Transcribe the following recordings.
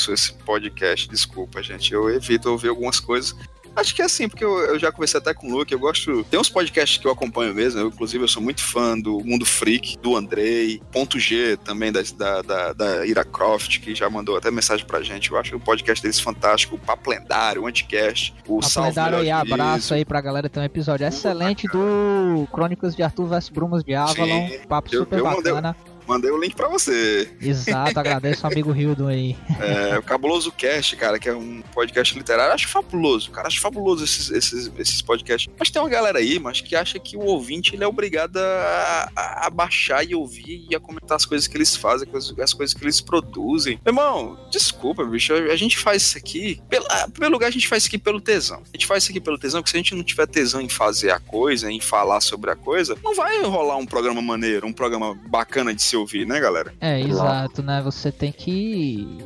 ouço esse podcast, desculpa, gente. Eu evito ouvir algumas coisas. Acho que é assim, porque eu, eu, já conversei até com o Luke, eu gosto. Tem uns podcasts que eu acompanho mesmo, eu, inclusive eu sou muito fã do Mundo Freak, do Andrei, Ponto G também, da, da, da, da Ira Croft, que já mandou até mensagem pra gente. Eu acho o podcast deles fantástico, o Papo Lendário, o Anticast, o Papo Lendário e abraço aí pra galera, tem um episódio excelente do Crônicas de Arthur vs Brumas de Avalon, Sim, papo super eu bacana. Mandei, Mandei o link pra você. Exato, agradeço o amigo Hildo aí. É, o Cabuloso Cast, cara, que é um podcast literário. Acho fabuloso, cara. Acho fabuloso esses, esses, esses podcasts. Mas tem uma galera aí, mas que acha que o ouvinte ele é obrigado a, a, a baixar e ouvir e a comentar as coisas que eles fazem, as, as coisas que eles produzem. Meu irmão, desculpa, bicho. A, a gente faz isso aqui. Pelo, pelo lugar, a gente faz isso aqui pelo tesão. A gente faz isso aqui pelo tesão, porque se a gente não tiver tesão em fazer a coisa, em falar sobre a coisa, não vai rolar um programa maneiro, um programa bacana de ser ouvir, né, galera? É, exato, né? Você tem que.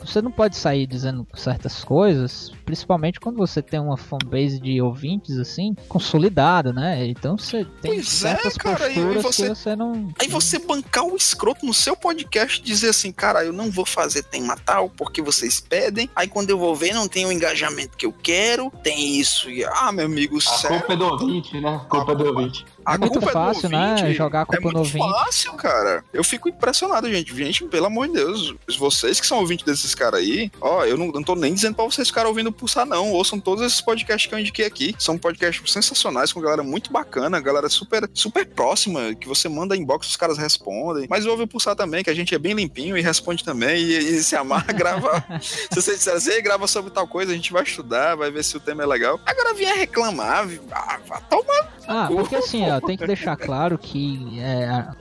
Você não pode sair dizendo certas coisas, principalmente quando você tem uma fanbase de ouvintes assim, consolidada, né? Então você tem pois é, certas é, cara, posturas você... que você não. Aí você bancar o escroto no seu podcast e dizer assim, cara, eu não vou fazer tema tal porque vocês pedem. Aí quando eu vou ver, não tem o engajamento que eu quero, tem isso. E, ah, meu amigo, A sério? culpa é do ouvinte, né? A culpa é do ouvinte. A é muito é fácil, é né? Jogar a culpa é no ouvinte. É fácil, cara. Eu fico impressionado, gente. Gente, pelo amor de Deus, vocês que são ouvintes desses caras aí, ó, eu não, não tô nem dizendo pra vocês ficarem ouvindo pulsar, não. Ouçam todos esses podcasts que eu indiquei aqui. São podcasts sensacionais, com galera muito bacana, galera super, super próxima, que você manda inbox, os caras respondem. Mas ouve o pulsar também, que a gente é bem limpinho e responde também. E, e se amarra, grava. se você disser assim, grava sobre tal coisa, a gente vai estudar, vai ver se o tema é legal. Agora vier reclamar, ah, vai tomar. Ah, porque assim, ó, tem que deixar claro que é, a,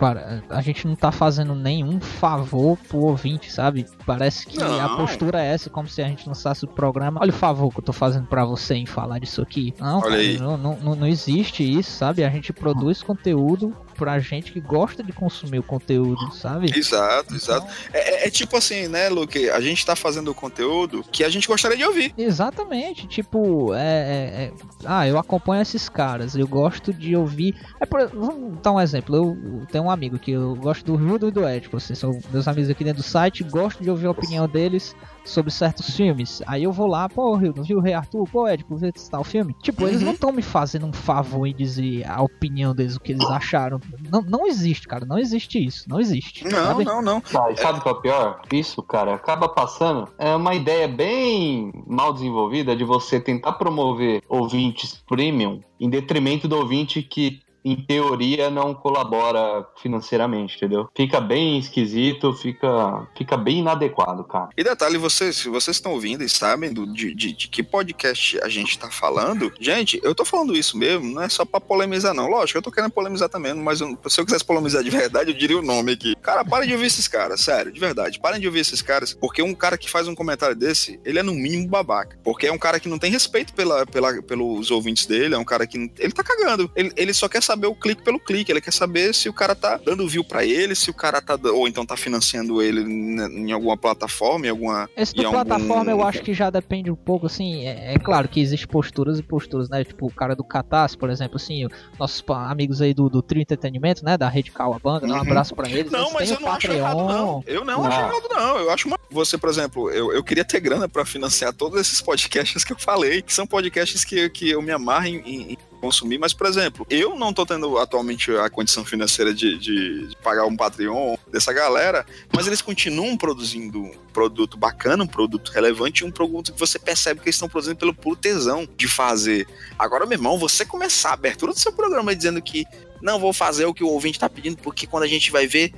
a, gente não tá fazendo nenhum favor pro ouvinte, sabe? Parece que não. a postura é essa, como se a gente lançasse o programa. Olha o favor que eu tô fazendo para você em falar disso aqui. Não, cara, não, não, não existe isso, sabe? A gente produz conteúdo pra gente que gosta de consumir o conteúdo, sabe? Exato, então... exato. É, é, é, tipo assim, né, Luke? A gente tá fazendo o conteúdo que a gente gostaria de ouvir. Exatamente. Tipo, é, é, é ah, eu acompanho esses caras, eu gosto de ouvir. É por... Vamos dar um exemplo. Eu tenho um amigo que eu gosto do Rio e do Ético. Vocês são meus amigos aqui dentro do site, gosto de ouvir a opinião deles sobre certos filmes. Aí eu vou lá, pô, Rio, não viu o Rei Arthur? Pô, Ed, por ver tal filme. Tipo, uhum. eles não estão me fazendo um favor em dizer a opinião deles, o que eles acharam. Não, não existe, cara. Não existe isso. Não existe. Não, sabe? não, não. Ah, sabe o que é o pior? Isso, cara, acaba passando. É uma ideia bem mal desenvolvida de você tentar promover ouvintes premium em detrimento do ouvinte que em teoria, não colabora financeiramente, entendeu? Fica bem esquisito, fica, fica bem inadequado, cara. E detalhe, vocês, se vocês estão ouvindo e sabem do, de, de, de, que podcast a gente tá falando, gente, eu tô falando isso mesmo, não é só pra polemizar, não. Lógico, eu tô querendo polemizar também, mas eu, se eu quisesse polemizar de verdade, eu diria o nome aqui. Cara, parem de ouvir esses caras, sério, de verdade. Parem de ouvir esses caras, porque um cara que faz um comentário desse, ele é no mínimo babaca. Porque é um cara que não tem respeito pela, pela, pelos ouvintes dele, é um cara que. Ele tá cagando. Ele, ele só quer saber o clique pelo clique. Ele quer saber se o cara tá dando view para ele, se o cara tá. Ou então tá financiando ele em alguma plataforma, em alguma. Esse da plataforma algum... eu acho que já depende um pouco, assim. É, é, claro que existem posturas e posturas, né? Tipo, o cara do Catarse, por exemplo, assim, nossos amigos aí do, do Trio Entretenimento, né? Da Rede Banda, uhum. um abraço pra eles. Não, mas eu não Patreon. acho errado, não. Eu não, não. acho errado, não. Eu acho uma. Você, por exemplo, eu, eu queria ter grana para financiar todos esses podcasts que eu falei, que são podcasts que, que eu me amarro em, em consumir, mas, por exemplo, eu não tô tendo atualmente a condição financeira de, de, de pagar um Patreon dessa galera, mas eles continuam produzindo um produto bacana, um produto relevante, um produto que você percebe que eles estão produzindo pelo puro tesão de fazer. Agora, meu irmão, você começar a abertura do seu programa dizendo que não vou fazer o que o ouvinte tá pedindo, porque quando a gente vai ver,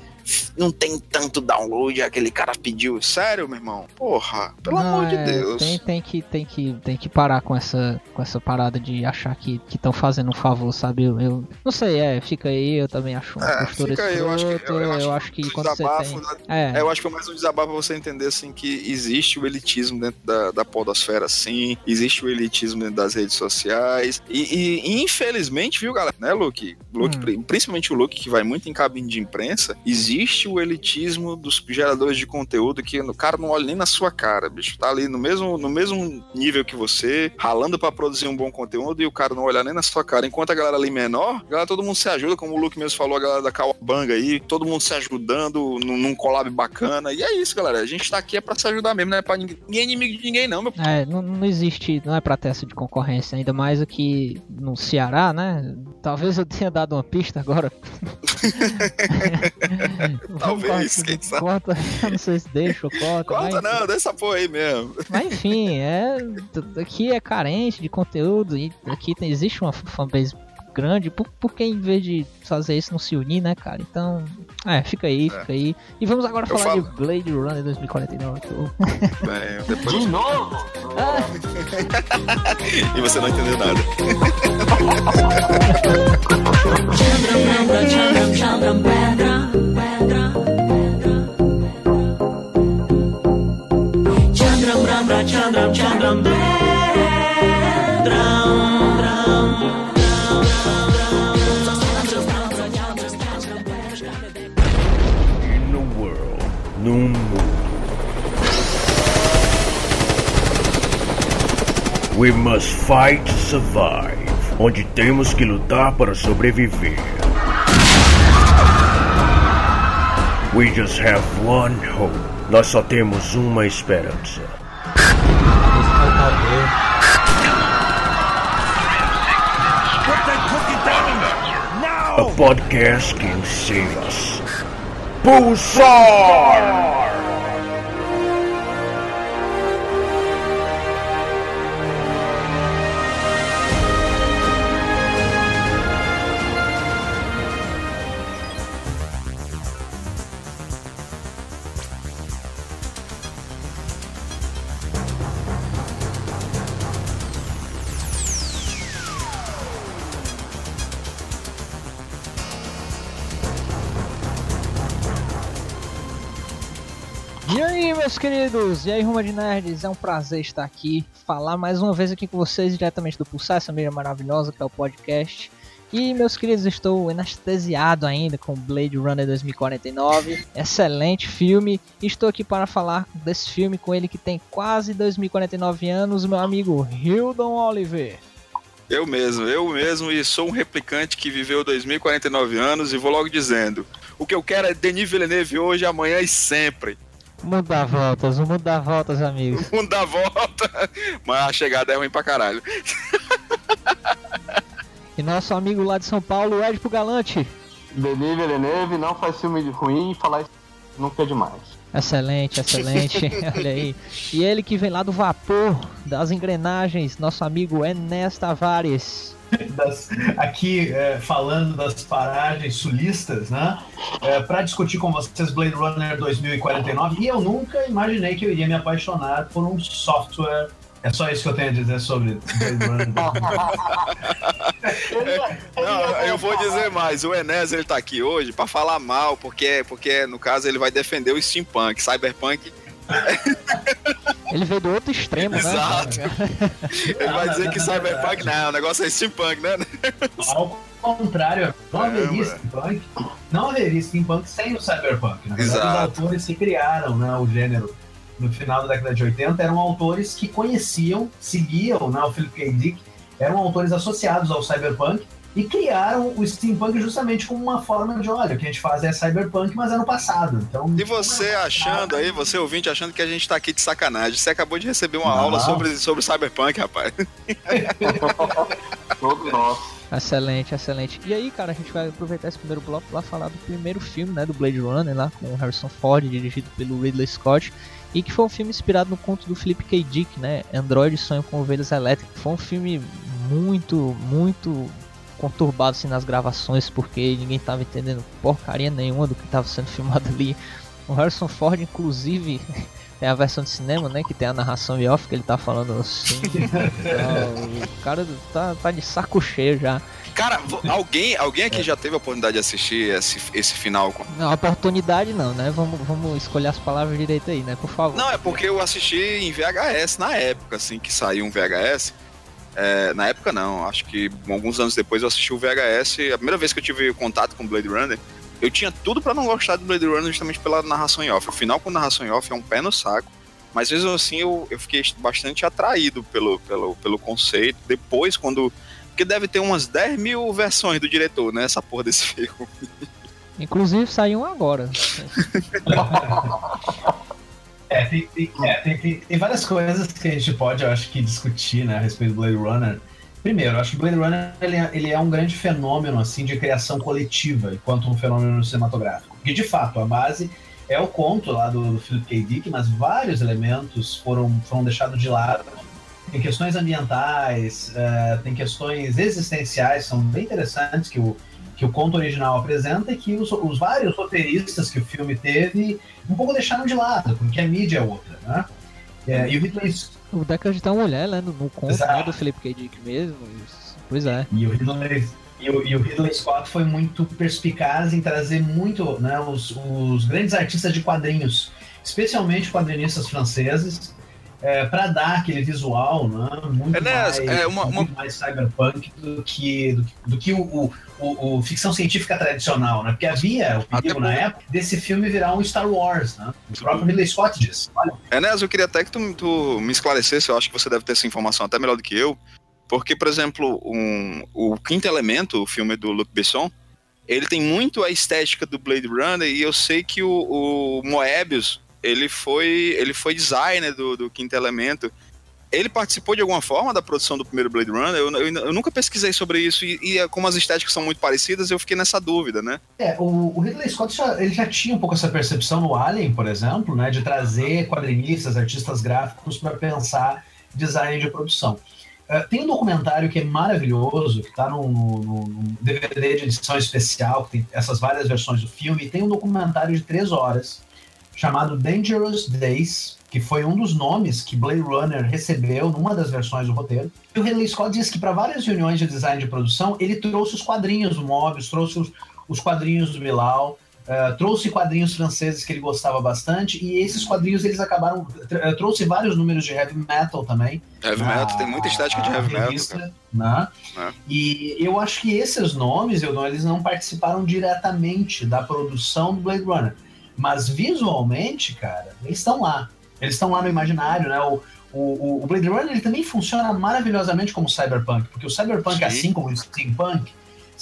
não tem tanto download, aquele cara pediu. Sério, meu irmão? Porra, pelo não, amor é, de Deus. Tem, tem, que, tem, que, tem que parar com essa, com essa parada de achar que estão fazendo um favor, sabe? Eu, eu, não sei, é, fica aí, eu também acho uma é, postura fica aí, eu acho que, eu, eu acho, eu acho que quando você tem... Né? É. eu acho que é mais um desabafo pra você entender, assim, que existe o elitismo dentro da, da podosfera, sim, existe o elitismo dentro das redes sociais, e, e infelizmente, viu, galera, né, Luke? Luke hum. Principalmente o Luke, que vai muito em cabine de imprensa, existe existe o elitismo dos geradores de conteúdo que o cara não olha nem na sua cara, bicho. Tá ali no mesmo, no mesmo nível que você, ralando para produzir um bom conteúdo e o cara não olhar nem na sua cara. Enquanto a galera ali menor, galera, todo mundo se ajuda, como o Luke mesmo falou, a galera da Kawabanga aí, todo mundo se ajudando num, num collab bacana. E é isso, galera. A gente tá aqui é pra se ajudar mesmo, não é pra ninguém, ninguém é inimigo de ninguém, não, meu É, não, não existe, não é pra ter essa de concorrência, ainda mais aqui no Ceará, né? Talvez eu tenha dado uma pista agora. Talvez, quem sabe. Corta, não sei se deixa ou corta. Corta mas... não, deixa porra aí mesmo. Mas enfim, é, aqui é carente de conteúdo e aqui tem, existe uma fanbase grande, por, por que em vez de fazer isso não se unir, né, cara? Então, é, fica aí, é. fica aí. E vamos agora eu falar falo... de Blade Runner 2049. É, depois... De novo? Ah. e você não entendeu nada. Chandram, Chandram, Chandram, num mundo. We must fight to survive, onde temos que lutar para sobreviver. We just have one hope. Nós só temos uma esperança. A podcast can save us. Pulsar! Queridos, e aí Ruma de Nerds, é um prazer estar aqui, falar mais uma vez aqui com vocês diretamente do Pulsar, essa mídia maravilhosa que é o podcast. E meus queridos, estou anestesiado ainda com Blade Runner 2049, excelente filme. Estou aqui para falar desse filme com ele que tem quase 2049 anos, meu amigo Hildon Oliver. Eu mesmo, eu mesmo, e sou um replicante que viveu 2049 anos e vou logo dizendo: o que eu quero é Denis Villeneuve hoje, amanhã e sempre. Mundo dá voltas, o mundo dá voltas, amigos. O mundo dá volta, mas a chegada é ruim pra caralho. E nosso amigo lá de São Paulo, Edipo Galante. Denis Villeneuve não faz filme ruim e falar isso nunca é demais. Excelente, excelente. Olha aí. E ele que vem lá do vapor das engrenagens, nosso amigo Enes Tavares. das, aqui é, falando das paragens sulistas, né? É, para discutir com vocês Blade Runner 2049. E eu nunca imaginei que eu iria me apaixonar por um software. É só isso que eu tenho a dizer sobre Blade Runner. Não, eu vou dizer mais. O Enes ele tá aqui hoje para falar mal, porque, porque no caso ele vai defender o steampunk, cyberpunk ele veio do outro extremo, Exato. né? Exato. Ele vai dizer que Cyberpunk não, o negócio é steampunk, né? Ao contrário, não haveria steampunk. Não haveria steampunk sem o Cyberpunk. Na verdade, Exato. os autores que criaram né, o gênero no final da década de 80 eram autores que conheciam, seguiam né, o Philip K. Dick, eram autores associados ao Cyberpunk e criaram o steampunk justamente como uma forma de, olha, o que a gente faz é cyberpunk, mas é no passado. Então, e você é achando aí, você ouvinte achando que a gente tá aqui de sacanagem. Você acabou de receber uma Não. aula sobre, sobre cyberpunk, rapaz. Todo nosso. Excelente, excelente. E aí, cara, a gente vai aproveitar esse primeiro bloco para falar do primeiro filme, né, do Blade Runner, lá com o Harrison Ford, dirigido pelo Ridley Scott, e que foi um filme inspirado no conto do Philip K. Dick, né, Android Sonho com Ovelhas Elétricas. Foi um filme muito, muito conturbado assim, nas gravações porque ninguém tava entendendo porcaria nenhuma do que tava sendo filmado ali. O Harrison Ford, inclusive, tem a versão de cinema, né? Que tem a narração em off que ele tá falando assim. o cara tá, tá de saco cheio já. Cara, alguém, alguém aqui é. já teve a oportunidade de assistir esse, esse final? Não, oportunidade não, né? Vamos, vamos escolher as palavras direito aí, né? Por favor. Não, é porque eu assisti em VHS na época, assim, que saiu um VHS. É, na época não, acho que alguns anos depois eu assisti o VHS. A primeira vez que eu tive contato com Blade Runner, eu tinha tudo para não gostar do Blade Runner justamente pela narração em off. O final com narração em off é um pé no saco. Mas mesmo assim eu, eu fiquei bastante atraído pelo, pelo, pelo conceito. Depois, quando. Porque deve ter umas 10 mil versões do diretor, né? Essa porra desse filme. Inclusive saiu um agora. é, tem, tem, é tem, tem, várias coisas que a gente pode, eu acho que, discutir né, a respeito do Blade Runner. Primeiro, eu acho que Blade Runner ele é, ele é um grande fenômeno assim de criação coletiva, enquanto um fenômeno cinematográfico. Porque, de fato, a base é o conto lá do, do Philip K. Dick, mas vários elementos foram, foram deixados de lado. Tem questões ambientais, uh, tem questões existenciais, são bem interessantes que o, que o conto original apresenta e que os, os vários roteiristas que o filme teve um pouco deixaram de lado, porque a mídia é outra, né? É, e o Ridley... O Deckard tá uma mulher, né, no, no conto né, do Philip K. Dick mesmo, pois é. E o Ridley e o, e o, Ridley Scott foi muito perspicaz em trazer muito né, os, os grandes artistas de quadrinhos, especialmente quadrinistas franceses, é, para dar aquele visual né, muito, mais, é uma, muito uma... mais cyberpunk do que, do, do que o, o, o, ficção científica tradicional, né? Porque havia o perigo na época desse filme virar um Star Wars, né? O próprio Ridley Scott disse. Olha. Enéas, eu queria até que tu, tu me esclarecesse, eu acho que você deve ter essa informação até melhor do que eu, porque, por exemplo, um, o Quinto Elemento, o filme do Luc Besson, ele tem muito a estética do Blade Runner e eu sei que o, o Moebius, ele foi, ele foi designer do, do Quinto Elemento. Ele participou de alguma forma da produção do primeiro Blade Runner? Eu, eu, eu nunca pesquisei sobre isso e, e, como as estéticas são muito parecidas, eu fiquei nessa dúvida, né? É, o, o Ridley Scott já, ele já tinha um pouco essa percepção no Alien, por exemplo, né, de trazer quadrinistas, artistas gráficos para pensar design de produção. É, tem um documentário que é maravilhoso, que está no, DVD de edição especial, que tem essas várias versões do filme, e tem um documentário de três horas chamado Dangerous Days, que foi um dos nomes que Blade Runner recebeu numa das versões do roteiro. E o Ridley Scott disse que para várias reuniões de design de produção, ele trouxe os quadrinhos do Mobius, trouxe os, os quadrinhos do Bilal, Uh, trouxe quadrinhos franceses que ele gostava bastante e esses quadrinhos eles acabaram uh, trouxe vários números de heavy metal também heavy metal tem muita estética de heavy revista, metal né? É. e eu acho que esses nomes eu eles não participaram diretamente da produção do Blade Runner mas visualmente cara eles estão lá eles estão lá no imaginário né o, o, o Blade Runner ele também funciona maravilhosamente como cyberpunk porque o cyberpunk Sim. assim como o steampunk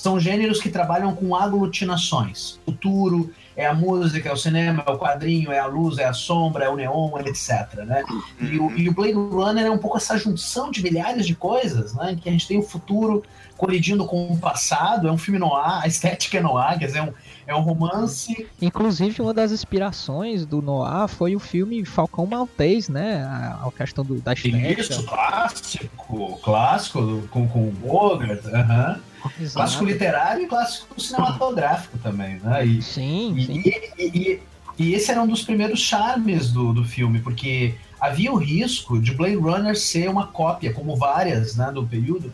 são gêneros que trabalham com aglutinações. Futuro, é a música, é o cinema, é o quadrinho, é a luz, é a sombra, é o neon, etc. Né? E, o, e o Blade Runner é um pouco essa junção de milhares de coisas, né? em que a gente tem o futuro colidindo com o passado, é um filme noir, a estética é noir, quer dizer, é um, é um romance. Inclusive, uma das inspirações do Noir foi o filme Falcão Maltês, né? A, a questão do, da estética. Isso, clássico, clássico, com, com o Bogart, aham. Uh -huh. Exato. Clássico literário e clássico cinematográfico também, né? E, sim, e, sim. E, e, e, esse era um dos primeiros charmes do, do filme, porque havia o risco de Blade Runner ser uma cópia, como várias né, do período,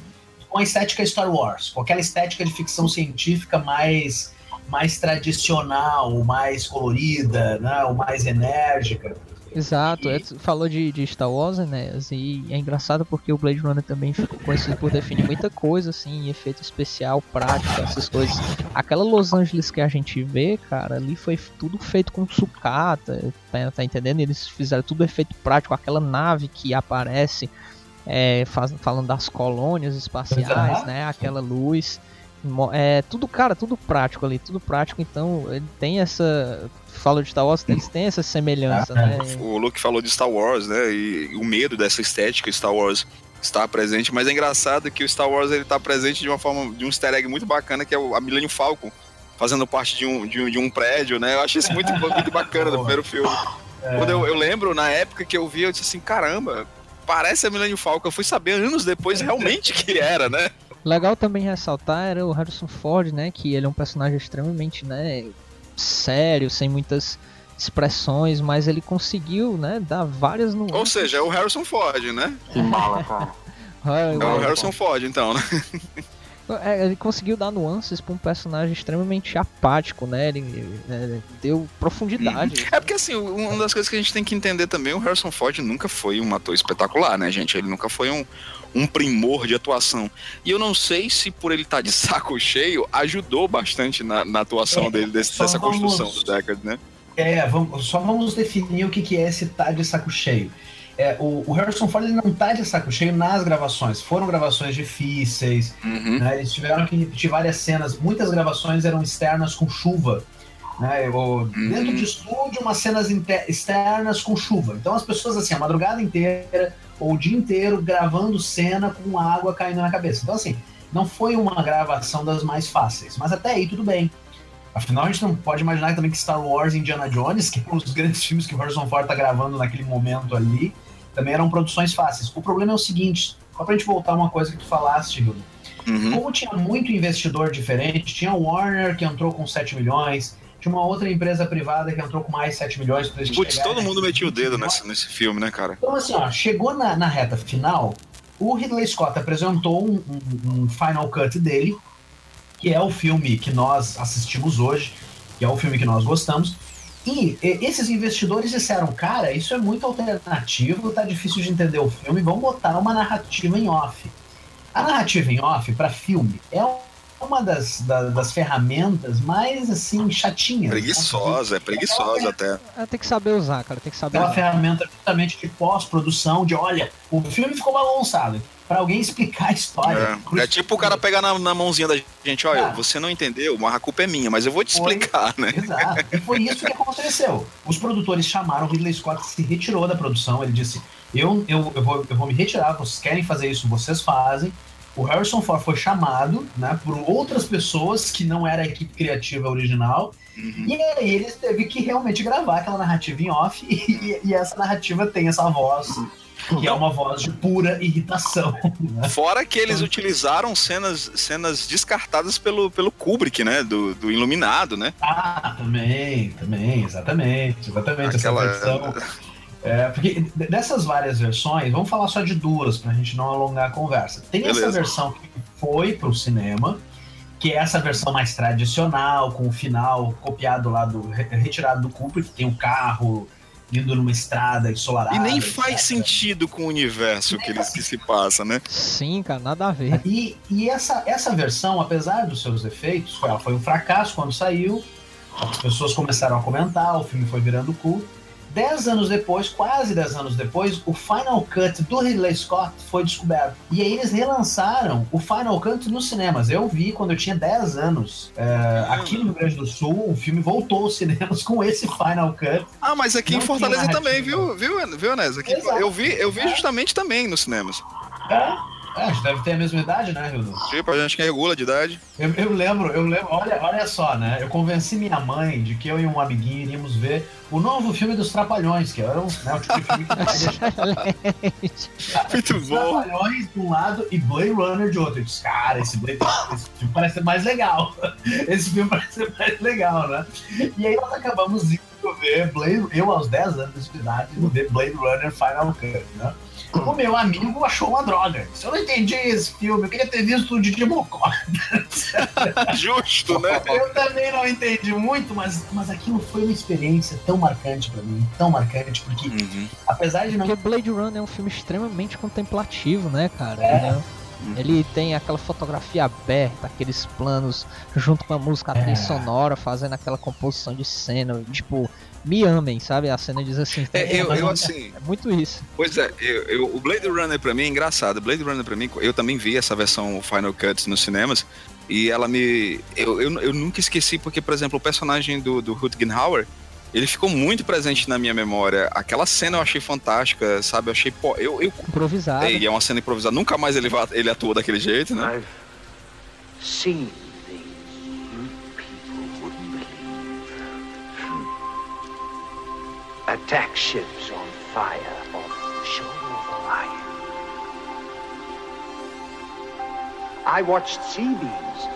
com a estética Star Wars, com aquela estética de ficção científica mais mais tradicional, mais colorida, né, ou mais enérgica. Exato, e... falou de, de Star Wars, né? E é engraçado porque o Blade Runner também ficou conhecido por definir muita coisa, assim, efeito especial, prático, essas coisas. Aquela Los Angeles que a gente vê, cara, ali foi tudo feito com sucata, tá, tá entendendo? Eles fizeram tudo efeito prático, aquela nave que aparece é, faz, falando das colônias espaciais, né? Aquela luz. É tudo, cara, tudo prático ali, tudo prático, então ele tem essa. Fala de Star Wars, eles têm essa semelhança, né? O Luke falou de Star Wars, né? E o medo dessa estética Star Wars está presente, mas é engraçado que o Star Wars ele está presente de uma forma, de um easter egg muito bacana, que é a Millennium Falcon, fazendo parte de um, de um, de um prédio, né? Eu acho isso muito, muito bacana do primeiro filme. É. Quando eu, eu lembro, na época que eu vi, eu disse assim, caramba, parece a Millennium Falcon. Eu fui saber anos depois realmente que era, né? Legal também ressaltar era o Harrison Ford, né? Que ele é um personagem extremamente, né? Sério, sem muitas expressões, mas ele conseguiu, né? Dar várias nuances. Ou seja, é o Harrison Ford, né? Que mala, cara. é o Harrison Ford, então, né? É, ele conseguiu dar nuances pra um personagem extremamente apático, né? Ele, ele é, deu profundidade. Uhum. É porque, assim, uma das coisas que a gente tem que entender também, o Harrison Ford nunca foi um ator espetacular, né, gente? Ele nunca foi um, um primor de atuação. E eu não sei se por ele estar tá de saco cheio, ajudou bastante na, na atuação é, dele, desse, dessa vamos, construção do Deckard, né? É, vamos, só vamos definir o que, que é esse tá de saco cheio. É, o, o, Harrison Ford ele não tá de saco cheio nas gravações. Foram gravações difíceis, uhum. né? eles tiveram que repetir várias cenas. Muitas gravações eram externas com chuva. Né? Ou, uhum. Dentro de estúdio, umas cenas externas com chuva. Então as pessoas, assim, a madrugada inteira ou o dia inteiro gravando cena com água caindo na cabeça. Então, assim, não foi uma gravação das mais fáceis. Mas até aí, tudo bem. Afinal, a gente não pode imaginar também que Star Wars e Indiana Jones, que são os grandes filmes que o Harrison Ford tá gravando naquele momento ali, também eram produções fáceis. O problema é o seguinte, só pra gente voltar uma coisa que tu falaste, Hildo. Uhum. Como tinha muito investidor diferente, tinha o Warner que entrou com 7 milhões, tinha uma outra empresa privada que entrou com mais 7 milhões pra Putz, todo mundo metia o dedo nesse, nesse filme, né, cara? Então, assim, ó, chegou na, na reta final, o Ridley Scott apresentou um, um, um, final cut dele, que é o filme que nós assistimos hoje, que é o filme que nós gostamos, e esses investidores disseram, cara, isso é muito alternativo, tá difícil de entender o filme, vamos botar uma narrativa em off. A narrativa em off, para filme, é uma das, das, das, ferramentas mais, assim, chatinhas. Preguiçosa, né? é preguiçosa é, até. Tem que saber usar, cara, tem que saber É uma usar. ferramenta justamente de pós-produção, de, olha, o filme ficou balançado para alguém explicar a história. É, é tipo o cara pegar na, na, mãozinha da gente, olha, ah, você não entendeu, mas a culpa é minha, mas eu vou te foi, explicar, né? Exato. E foi isso que aconteceu. Os produtores chamaram, o Ridley Scott se retirou da produção, ele disse, eu, eu, eu, vou, eu vou me retirar, vocês querem fazer isso, vocês fazem. O Harrison Ford foi chamado, né, por outras pessoas que não era a equipe criativa original, uhum. e aí eles teve que realmente gravar aquela narrativa em off, e, e essa narrativa tem essa voz que é uma voz de pura irritação. Né? Fora que eles utilizaram cenas, cenas descartadas pelo, pelo Kubrick, né? Do, do Iluminado, né? Ah, também, também, exatamente, exatamente. Aquela... Essa versão. É, porque dessas várias versões, vamos falar só de duas pra gente não alongar a conversa. Tem Beleza. essa versão que foi pro cinema, que é essa versão mais tradicional, com o final copiado lá do. retirado do Kubrick, que tem o carro indo numa estrada ensolarada. E nem faz etc. sentido com o universo que, ele, que se passa, né? Sim, cara, nada a ver. E, e essa, essa versão, apesar dos seus efeitos, foi, foi um fracasso quando saiu. As pessoas começaram a comentar, o filme foi virando culto. Dez anos depois, quase dez anos depois, o Final Cut do Ridley Scott foi descoberto. E aí eles relançaram o Final Cut nos cinemas. Eu vi quando eu tinha 10 anos. É, aqui no Rio Grande do Sul, o filme voltou aos cinemas com esse Final Cut. Ah, mas aqui Não em Fortaleza também, viu, viu, viu Anés? Aqui, eu vi, eu vi justamente também nos cinemas. É? É, a gente deve ter a mesma idade, né, Rildo? Tipo, a gente que regula de idade. Eu, eu, lembro, eu lembro, olha, olha só, né? Eu convenci minha mãe de que eu e um amiguinho iríamos ver o novo filme dos Trapalhões, que era um, né, o tipo de filme que deixar. Muito bom. Trapalhões de um lado e Blade Runner de outro. Eu disse, cara, esse, Blade, esse filme parece ser mais legal. Esse filme parece ser mais legal, né? E aí nós acabamos indo ver Blade, eu aos 10 anos de idade, ver Blade Runner Final Cut, né? O meu amigo achou uma droga. Eu não entendi esse filme, eu queria ter visto o Didi Mocó. Justo, né? Eu também não entendi muito, mas, mas aquilo foi uma experiência tão marcante pra mim, tão marcante, porque uhum. apesar de não. Porque Blade Runner é um filme extremamente contemplativo, né, cara? É. Uhum. Ele tem aquela fotografia aberta, aqueles planos junto com a música é. sonora, fazendo aquela composição de cena, tipo, me amem, sabe? A cena diz assim. É, eu, eu assim. É muito isso. Pois é, eu, eu, o Blade Runner pra mim é engraçado. Blade Runner pra mim, eu também vi essa versão Final Cut nos cinemas. E ela me. Eu, eu, eu nunca esqueci, porque, por exemplo, o personagem do, do Rutgenhauer, ele ficou muito presente na minha memória. Aquela cena eu achei fantástica, sabe? Eu achei. Pô, eu, eu... Improvisado. E é uma cena improvisada. Nunca mais ele, vai, ele atua daquele jeito, né? I've seen things you people wouldn't believe. Attack ships on fire off the shore of Orion. I watched sea beams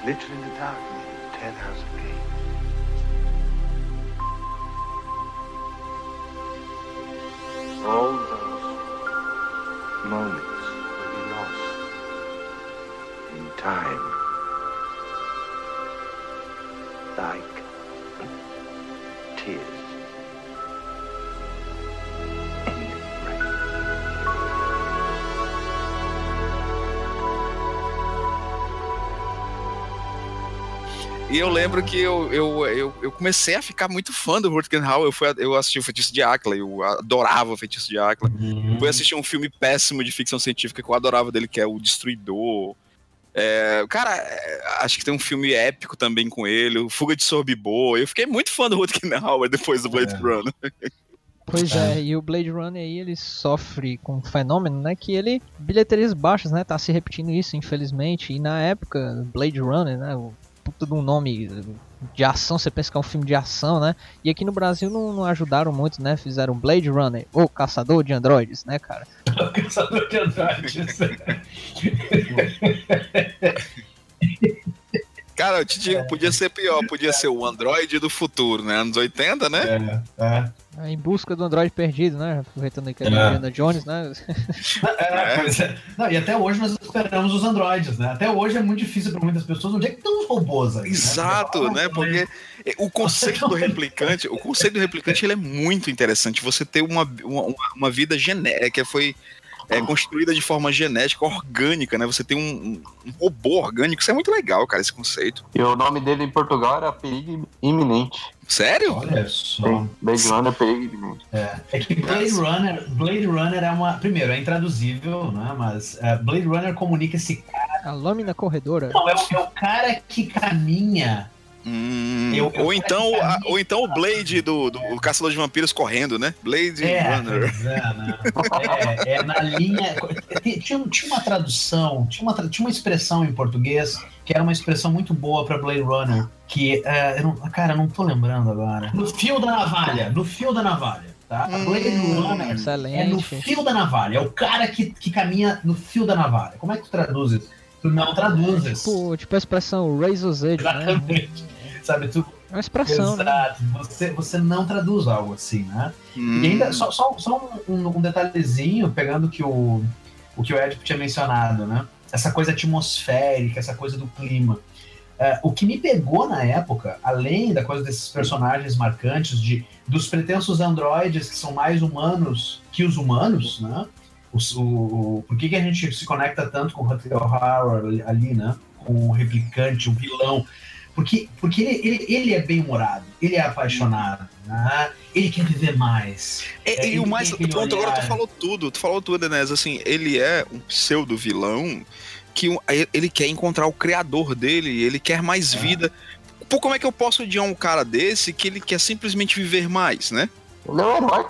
glitter in the dark near 10,000 All those moments will be lost in time. Like E eu lembro que eu, eu, eu, eu, comecei a ficar muito fã do Rutger Hauer. Eu, fui, eu assisti o Feitiço de Acla, eu adorava o Feitiço de Acla. Uhum. Fui assistir um filme péssimo de ficção científica que eu adorava dele, que é O Destruidor. É, cara, é, acho que tem um filme épico também com ele, o Fuga de Sorbibô. Eu fiquei muito fã do Rutger Hauer depois do Blade é. Runner. Pois é. é, e o Blade Runner aí, ele sofre com um fenômeno, né, que ele, bilheterias baixas, né, tá se repetindo isso, infelizmente, e na época, Blade Runner, né, o puta de um nome de ação, você pensa que é um filme de ação, né? E aqui no Brasil não, não ajudaram muito, né? Fizeram Blade Runner, ou Caçador de Androides, né, cara? Caçador de Androides. Cara, eu te digo, podia ser pior, podia ser o Android do futuro, né? Anos 80, né? É, é. É em busca do Android perdido, né? Aproveitando aí que é Indiana Jones, né? É, é. Não, e até hoje nós esperamos os Androids, né? Até hoje é muito difícil para muitas pessoas. Onde é que estão os robôs aí? Né? Exato, né? né? Porque o conceito do replicante, o conceito do replicante ele é muito interessante. Você ter uma, uma, uma vida genética, foi é construída de forma genética, orgânica, né? Você tem um, um, robô orgânico, isso é muito legal, cara, esse conceito. E o nome dele em Portugal era Perigo Iminente. Sério? Olha só. Blade Runner Perigo Iminente. É, é que Blade Runner, Blade Runner é uma. Primeiro, é intraduzível, né? Mas uh, Blade Runner comunica esse cara. A lâmina corredora. Não, é o, é o cara que caminha Hum, eu, eu ou, então, a, ou então o Blade do, do Caçador de Vampiros correndo, né? Blade é, Runner. É, né? é, é, na linha. Tinha, tinha uma tradução, tinha uma, tinha uma expressão em português que era uma expressão muito boa para Blade Runner. Que, uh, eu não, cara, eu não tô lembrando agora. No fio da navalha, no fio da navalha. Tá? Hum, Blade Runner excelente. é no fio da navalha. É o cara que, que caminha no fio da navalha. Como é que tu traduz isso? tu não traduzes. Tipo, tipo a expressão razor's edge, né? Exatamente. Né? Sabe, tu... É uma expressão, né? Exato. Né? Você, você não traduz algo assim, né? Hum. E ainda, só, só, só um, um, detalhezinho, pegando que o, o que o Ed tinha mencionado, né? Essa coisa atmosférica, essa coisa do clima. Uh, o que me pegou na época, além da coisa desses personagens marcantes, de dos pretensos androides que são mais humanos que os humanos, né? O, o, por que, que a gente se conecta tanto com o Hauer ali, né? Com o replicante, o vilão. Porque, porque ele, ele, ele é bem-humorado, ele é apaixonado, né? ele quer viver mais. É, e o mais. Pronto, agora tu falou tudo, tu falou tudo, Enes. Assim, ele é um pseudo-vilão que ele quer encontrar o criador dele, ele quer mais é. vida. Pô, como é que eu posso odiar um cara desse que ele quer simplesmente viver mais, né? Ele é um herói,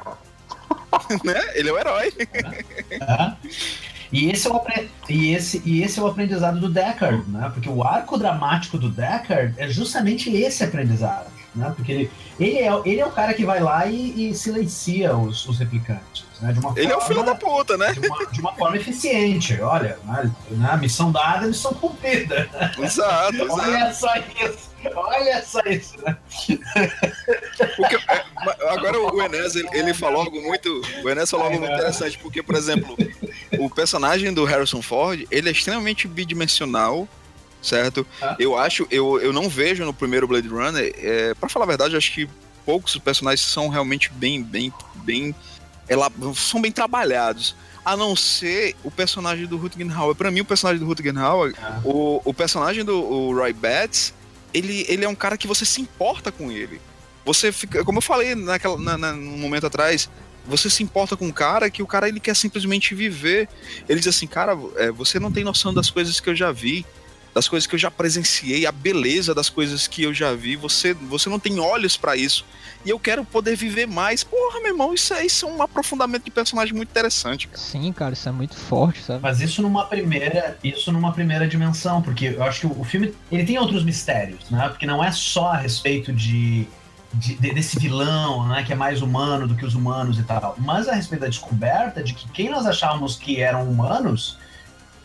né? Ele é o herói. É. E esse, é o, e, esse, e esse é o aprendizado do Deckard, né? Porque o arco dramático do Deckard é justamente esse aprendizado, né? Porque ele, ele, é, ele é o cara que vai lá e, e silencia os, os replicantes. Né? De uma ele forma, é o filho da puta, né? De uma, de uma forma eficiente. Olha, né? né? missão dada, missão cumprida. Exato, Olha só isso. Olha só isso, né? É, agora o Enes, ele, ele, falou algo muito. O Enes falou algo muito interessante, porque, por exemplo, o personagem do Harrison Ford, ele é extremamente bidimensional, certo? Ah. Eu acho, eu, eu não vejo no primeiro Blade Runner, é, para falar a verdade, acho que poucos personagens são realmente bem, bem, bem. São bem trabalhados a não ser o personagem do Rutger Hauer. Pra mim, o personagem do Rutger Hauer, ah. o, o personagem do o Roy Batts, ele, ele é um cara que você se importa com ele. Você fica, como eu falei naquela, na, na, num momento atrás, você se importa com um cara que o cara ele quer simplesmente viver. Ele diz assim, cara, é, você não tem noção das coisas que eu já vi, das coisas que eu já presenciei, a beleza das coisas que eu já vi. Você, você não tem olhos para isso. E eu quero poder viver mais. Porra, meu irmão, isso é, isso é um aprofundamento de personagem muito interessante. Cara. Sim, cara, isso é muito forte, sabe? Mas isso numa primeira, isso numa primeira dimensão, porque eu acho que o, o filme ele tem outros mistérios, né? Porque não é só a respeito de de, de, desse vilão, né, que é mais humano do que os humanos e tal, mas a respeito da descoberta de que quem nós achávamos que eram humanos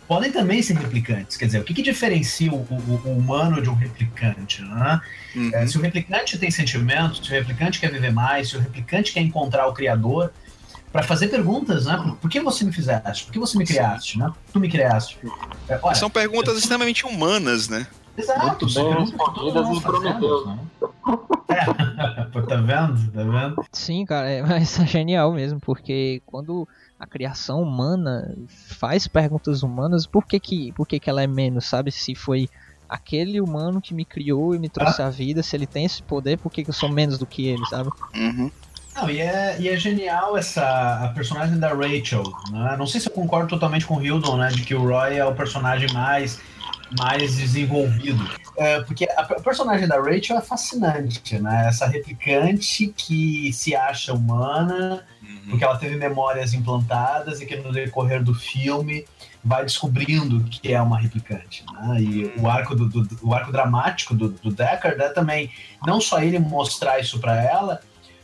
podem também ser replicantes. Quer dizer, o que, que diferencia o, o, o, humano de um replicante? Né? Uhum. É, se o replicante tem sentimentos, se o replicante quer viver mais, se o replicante quer encontrar o criador, para fazer perguntas, né? Por que você me fizeste? Por que você me criaste, né? Tu me criaste. É, olha, São perguntas extremamente humanas, né? Exato. Muito bem respondidas e Prometeu. Né? É, tá vendo? Tá vendo? Sim, cara, é, mas é genial mesmo, porque quando a criação humana faz perguntas humanas, por que que, por que, que ela é menos, sabe? Se foi aquele humano que me criou e me trouxe ah. a vida, se ele tem esse poder, por que, que eu sou menos do que ele, sabe? Uhum. Não, e é, e é genial essa a personagem da Rachel. Né? Não sei se eu concordo totalmente com o Hildon, né? De que o Roy é o personagem mais, mais desenvolvido. É, porque a, a, personagem da Rachel é fascinante, né? Essa replicante que se acha humana, uhum. porque ela teve memórias implantadas e que no decorrer do filme vai descobrindo que é uma replicante. Né? E o arco, do, do, o arco dramático do, do Deckard é também não só ele mostrar isso para ela,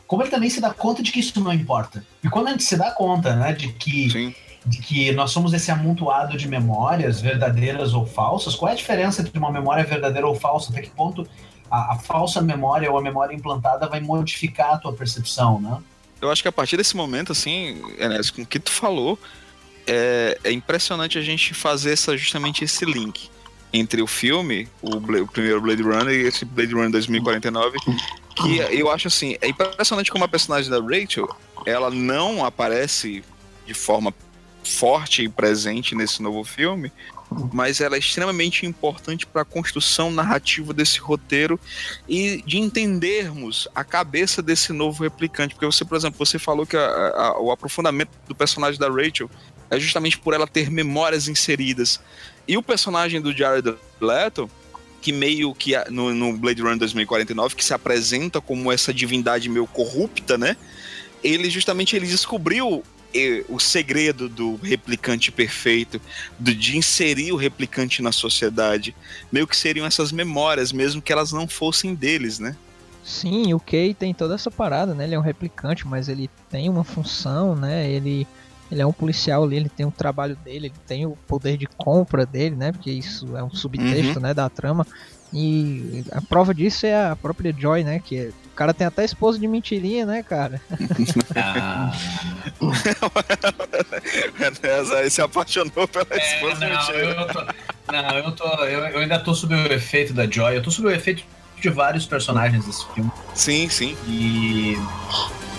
como ele também se dá conta de que isso não importa. E quando a gente se dá conta, né, de que, de que nós somos esse amontoado de memórias, verdadeiras ou falsas, qual é a diferença entre uma memória verdadeira ou falsa? Até que ponto a, a falsa memória ou a memória implantada vai modificar a tua percepção, né? Eu acho que a partir desse momento, assim, Enes, com o que tu falou, é, é impressionante a gente fazer essa, justamente esse link entre o filme, o, o, primeiro Blade Runner e esse Blade Runner 2049, que eu acho assim, é impressionante como a personagem da Rachel, ela não aparece de forma forte e presente nesse novo filme, mas ela é extremamente importante para a construção narrativa desse roteiro e de entendermos a cabeça desse novo replicante. Porque você, por exemplo, você falou que a, a, o aprofundamento do personagem da Rachel é justamente por ela ter memórias inseridas. E o personagem do Jared Leto, que meio que no, no Blade Runner 2049, que se apresenta como essa divindade meio corrupta, né? Ele justamente ele descobriu o segredo do replicante perfeito, do, de inserir o replicante na sociedade. Meio que seriam essas memórias, mesmo que elas não fossem deles, né? Sim, o Kay tem toda essa parada, né? Ele é um replicante, mas ele tem uma função, né? Ele ele é um policial ali, ele tem o trabalho dele, ele tem o poder de compra dele, né? Porque isso é um subtexto, uhum. né, da trama. E a prova disso é a própria Joy, né? Que o cara tem até esposa de mentirinha, né, cara? Ah. Ele se apaixonou pela é, esposa não, de mentira. Eu tô, não, eu, tô, eu, eu ainda tô sob o efeito da Joy. Eu tô sob o efeito de vários personagens desse filme. Sim, sim. E.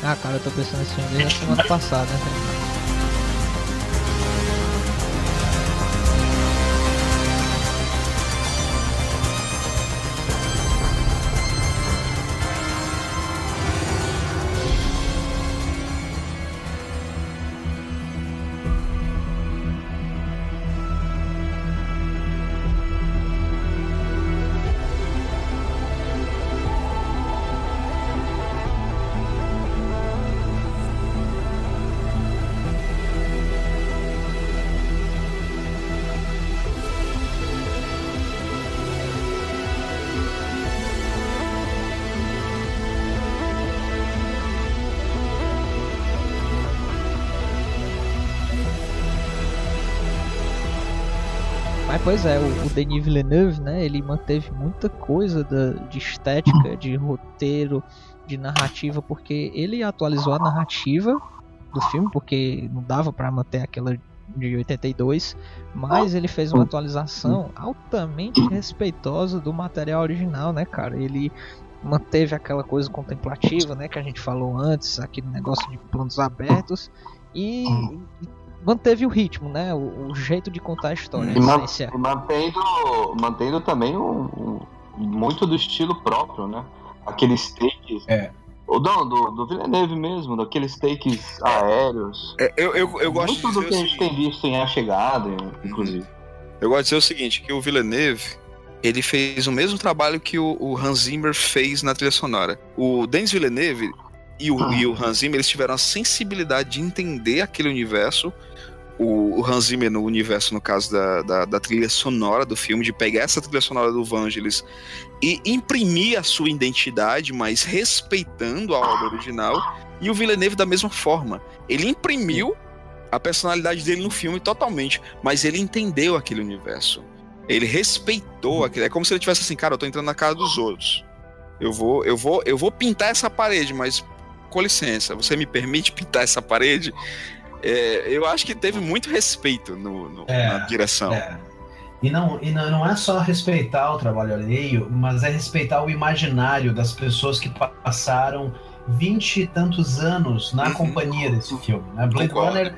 Ah, cara, eu tô pensando nesse filme desde a semana passada, né? Pois é, o, o Denis Villeneuve, né, ele manteve muita coisa da, de estética, de roteiro, de narrativa, porque ele atualizou a narrativa do filme, porque não dava para manter aquela de 82, mas ele fez uma atualização altamente respeitosa do material original, né, cara? Ele manteve aquela coisa contemplativa, né, que a gente falou antes, aquele negócio de planos abertos e, e manteve o ritmo, né? O, o jeito de contar a história. E, man, e mantendo, mantendo também um, um, muito do estilo próprio, né? Aqueles takes. É. O não, do, do Villeneuve mesmo, daqueles takes aéreos. É, eu, eu, eu gosto muito do que a gente tem visto em A Chegada, inclusive. Eu gosto de dizer o seguinte, que o Villeneuve, ele fez o mesmo trabalho que o, o Hans Zimmer fez na trilha sonora. O Denis Villeneuve e o, e o Hans Zimmer, eles tiveram a sensibilidade de entender aquele universo o, Hans Zimmer no universo, no caso da, da, da, trilha sonora do filme, de pegar essa trilha sonora do Vangelis e imprimir a sua identidade, mas respeitando a obra original, e o Villeneuve da mesma forma. Ele imprimiu a personalidade dele no filme totalmente, mas ele entendeu aquele universo. Ele respeitou aquele. É como se ele tivesse assim, cara, eu tô entrando na casa dos outros. Eu vou, eu vou, eu vou pintar essa parede, mas com licença, você me permite pintar essa parede? É, eu acho que teve muito respeito no, no é, na direção. É. E, não, e não, não é só respeitar o trabalho alheio, mas é respeitar o imaginário das pessoas que passaram vinte e tantos anos na uhum. companhia desse filme. Né? Blade. Runner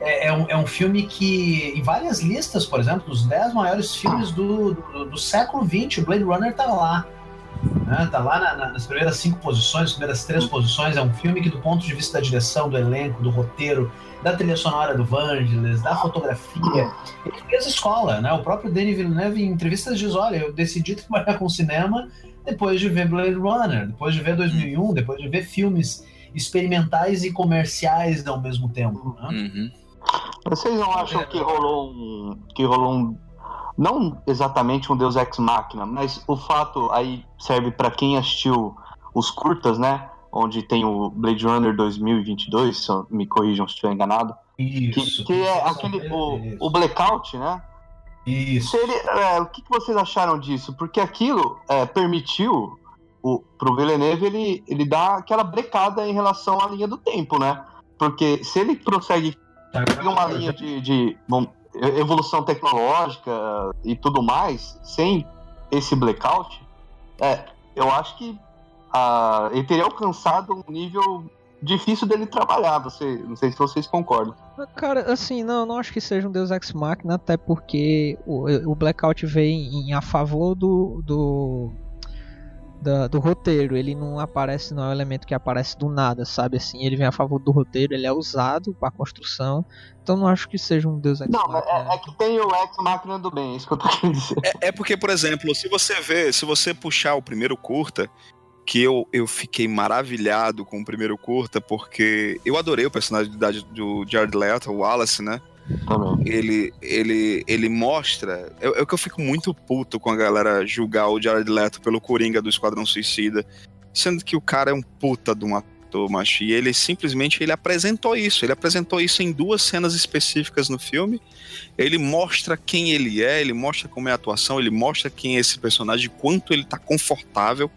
é, é, um, é um filme que, em várias listas, por exemplo, os 10 maiores filmes do, do, do século XX, Blade Runner tá lá. Né? Tá lá na, na, nas primeiras cinco posições, as primeiras três posições. É um filme que, do ponto de vista da direção, do elenco, do roteiro, da trilha sonora do Vangelis, da fotografia, ele fez escola. Né? O próprio Denis Villeneuve, em entrevistas, diz: Olha, eu decidi trabalhar com cinema depois de ver Blade Runner, depois de ver 2001, depois de ver filmes experimentais e comerciais ao mesmo tempo. Né? Uhum. Vocês não acham que rolou um. que rolou um. Não exatamente um Deus Ex Machina, mas o fato aí serve para quem assistiu os curtas, né? Onde tem o Blade Runner 2022, se me corrijam se estiver enganado. Isso. Que, que é aquele. O, o Blackout, né? Isso. Ele, é, o que, vocês acharam disso? Porque aquilo é, permitiu o, pro Villeneuve ele, ele dar aquela brecada em relação à linha do tempo, né? Porque se ele prossegue Seguir uma linha de, de bom, evolução tecnológica e tudo mais, sem esse blackout, é, eu acho que ah, ele teria alcançado um nível difícil dele trabalhar. Você, não sei se vocês concordam. Cara, assim, não, não acho que seja um Deus Ex Machina, até porque o, o Blackout vem em, a favor do, do da, do roteiro. Ele não aparece, não é um elemento que aparece do nada, sabe? Assim, ele vem a favor do roteiro, ele é usado para construção. Então não acho que seja um Deus Ex Não, é, é, que tem o Ex Machina do bem, é isso que eu tô querendo dizer. É, é porque, por exemplo, se você vê, se você puxar o primeiro curta, que eu, eu fiquei maravilhado com o primeiro curta, porque eu adorei o personagem do Jared Leto, o Wallace, né? Ele, ele, ele mostra. É, é que eu fico muito puto com a galera julgar o Jared Leto pelo Coringa do Esquadrão Suicida. Sendo que o cara é um puta de um ator, macho. E ele simplesmente ele apresentou isso. Ele apresentou isso em duas cenas específicas no filme. Ele mostra quem ele é, ele mostra como é a atuação, ele mostra quem é esse personagem, quanto ele tá confortável.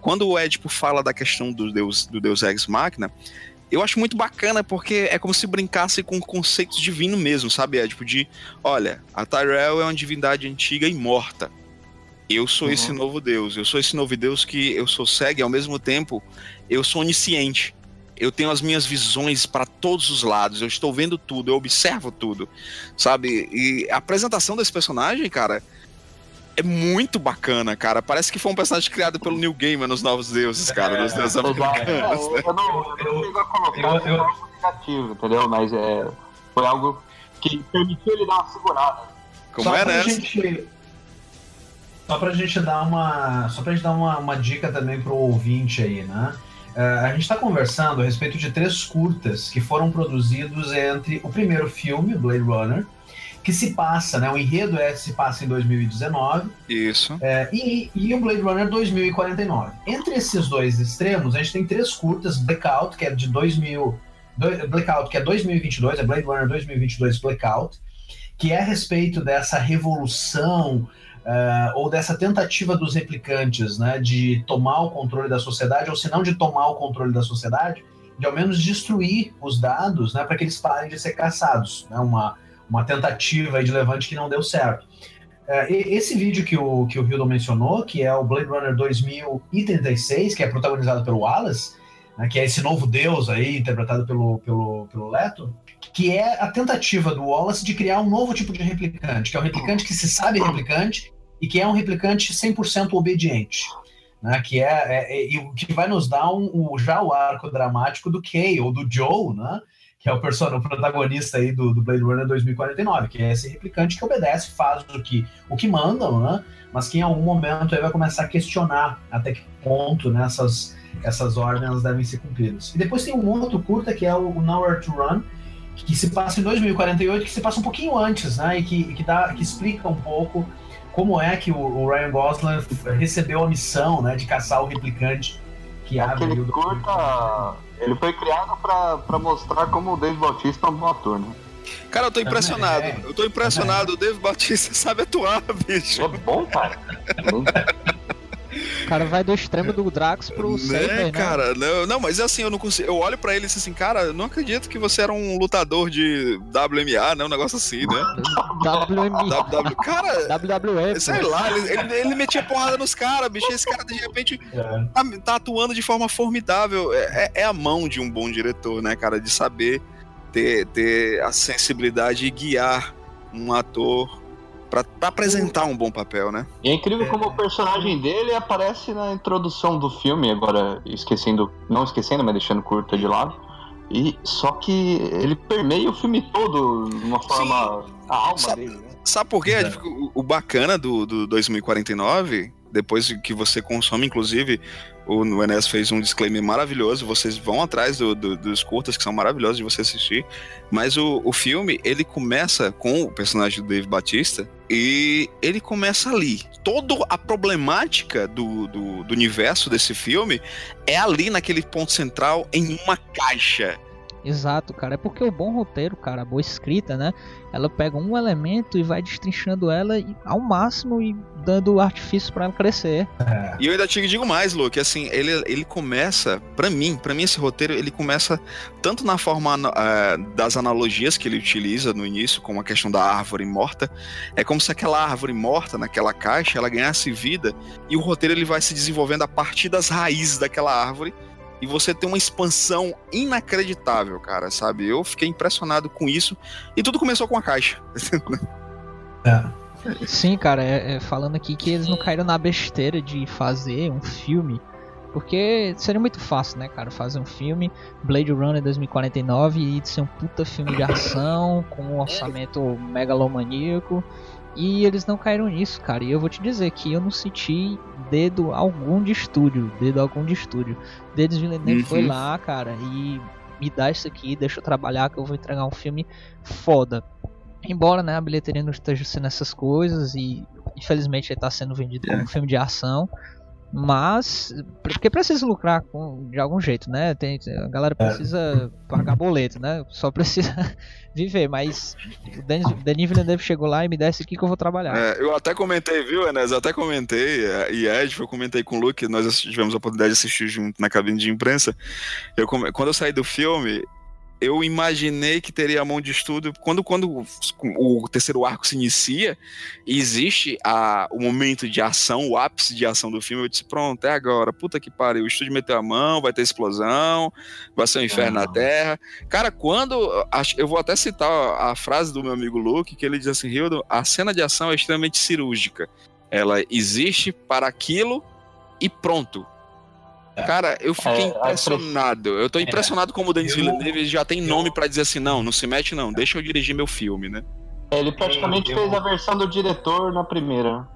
Quando o Edipo fala da questão do Deus, do Deus Ex Machina, eu acho muito bacana porque é como se brincasse com conceitos divinos mesmo, sabe? É tipo de, olha, a Tyrell é uma divindade antiga e morta. Eu sou uhum. esse novo Deus, eu sou esse novo Deus que eu sou cego e ao mesmo tempo eu sou onisciente. Eu tenho as minhas visões para todos os lados, eu estou vendo tudo, eu observo tudo, sabe? E a apresentação desse personagem, cara, é muito bacana, cara. Parece que foi um personagem criado pelo New Gamer nos Novos Deuses, cara, é, nos Deuses Americanos. Né? Eu não, eu não a colocar eu, eu, algo negativo, entendeu? Mas é, foi algo que permitiu ele dar uma segurada. Como só é, né? Gente, só pra gente dar uma. Só pra gente dar uma, uma dica também pro ouvinte aí, né? Uh, a gente está conversando a respeito de três curtas que foram produzidos entre o primeiro filme, Blade Runner, que se passa, né? O enredo é, se passa em 2019. Isso. É, e, e o Blade Runner 2049. Entre esses dois extremos, a gente tem três curtas, Blackout, que é de 2000, do, Blackout, que é 2022, é Blade Runner 2022 Blackout, que é a respeito dessa revolução uh, ou dessa tentativa dos replicantes, né, de tomar o controle da sociedade, ou se não de tomar o controle da sociedade, de ao menos destruir os dados, né, para que eles parem de ser caçados, né, uma uma tentativa de levante que não deu certo. É, esse vídeo que o, que o Hildon mencionou, que é o Blade Runner 2036, que é protagonizado pelo Wallace, né, que é esse novo deus aí, interpretado pelo, pelo, pelo Leto, que é a tentativa do Wallace de criar um novo tipo de replicante, que é um replicante que se sabe replicante e que é um replicante 100% obediente. Né, que é, é, é, que vai nos dar um, um, já o arco dramático do Kay ou do Joe, né, que é o, personagem, o protagonista aí do, do, Blade Runner 2049, que é esse replicante que obedece, faz o que, o que mandam, né? Mas que em algum momento aí vai começar a questionar até que ponto né, essas, essas ordens devem ser cumpridas. E depois tem um outro curta que é o, Nowhere to Run, que se passa em 2048, que se passa um pouquinho antes, né? E que, que, dá, que explica um pouco como é que o, o Ryan Gosling recebeu a missão né, de caçar o replicante que abre Aquele curta, ele foi criado pra, pra mostrar como o Dave Bautista é um bom ator, né? Cara, eu tô impressionado. É. Eu tô impressionado. O Dave Bautista sabe atuar, bicho. É bom, cara. O cara vai do extremo do Drax pro né, Saber, né? cara, não, não, mas assim, eu não consigo. Eu olho pra ele e disse assim, cara, eu não acredito que você era um lutador de WMA, né? Um negócio assim, né? WMA. W, cara. WWE. Sei lá, ele, ele, ele metia porrada nos caras, bicho. Esse cara, de repente, é. tá, tá, atuando de forma formidável. É, é, é a mão de um bom diretor, né, cara? De saber ter, ter a sensibilidade e guiar um ator para apresentar um bom papel, né? E é incrível como o personagem dele aparece na introdução do filme, agora esquecendo, não esquecendo, mas deixando curta de lado. E só que ele permeia o filme todo de uma forma Sim. a alma sabe, dele. Né? Sabe por quê? É. O, o bacana do, do 2049 depois que você consome, inclusive, o Enes fez um disclaimer maravilhoso. Vocês vão atrás do, do, dos curtas que são maravilhosos de você assistir. Mas o, o filme, ele começa com o personagem do Dave Batista e ele começa ali. Toda a problemática do, do, do universo desse filme é ali naquele ponto central em uma caixa. Exato, cara. É porque o bom roteiro, cara, a boa escrita, né? Ela pega um elemento e vai destrinchando ela ao máximo e dando artifício para ela crescer. É. E eu ainda te digo mais, Luke, assim, ele, ele começa, para mim, para mim esse roteiro, ele começa tanto na forma uh, das analogias que ele utiliza no início, como a questão da árvore morta, é como se aquela árvore morta naquela caixa, ela ganhasse vida e o roteiro ele vai se desenvolvendo a partir das raízes daquela árvore e você tem uma expansão inacreditável, cara, sabe? Eu fiquei impressionado com isso e tudo começou com a caixa. É. Sim, cara, é, é, falando aqui que eles não caíram na besteira de fazer um filme, porque seria muito fácil, né, cara, fazer um filme Blade Runner 2049 e ser um puta filme de ação com um orçamento megalomaníaco e eles não caíram nisso, cara. E eu vou te dizer que eu não senti dedo algum de estúdio. Dedo algum de estúdio. Dedos Villeneuve uhum. foi lá, cara, e me dá isso aqui, deixa eu trabalhar que eu vou entregar um filme foda. Embora né, a bilheteria não esteja sendo essas coisas e infelizmente ele está sendo vendido como é. um filme de ação. Mas, porque precisa lucrar com, de algum jeito, né? Tem, a galera é. precisa é. pagar boleto, né? Só precisa viver, mas o Denis Villeneuve chegou lá e me desse aqui que eu vou trabalhar. É, eu até comentei, viu, Enes? Eu até comentei, é, e Ed, eu comentei com o Luke, nós tivemos a oportunidade de assistir junto na cabine de imprensa. Eu, quando eu saí do filme, eu imaginei que teria a mão de estudo. Quando, quando o terceiro arco se inicia e existe a, o momento de ação, o ápice de ação do filme, eu disse: pronto, é agora. Puta que pariu. O estúdio meteu a mão, vai ter explosão, vai ser um inferno na Terra. Cara, quando. Eu vou até citar a frase do meu amigo Luke, que ele diz assim: Hildo, a cena de ação é extremamente cirúrgica. Ela existe para aquilo e pronto Cara, eu fiquei é, impressionado. Eu tô impressionado como o Denis eu... Villeneuve já tem nome para dizer assim, não, não se mete não, deixa eu dirigir meu filme, né? É, ele praticamente eu... fez a versão do diretor na primeira.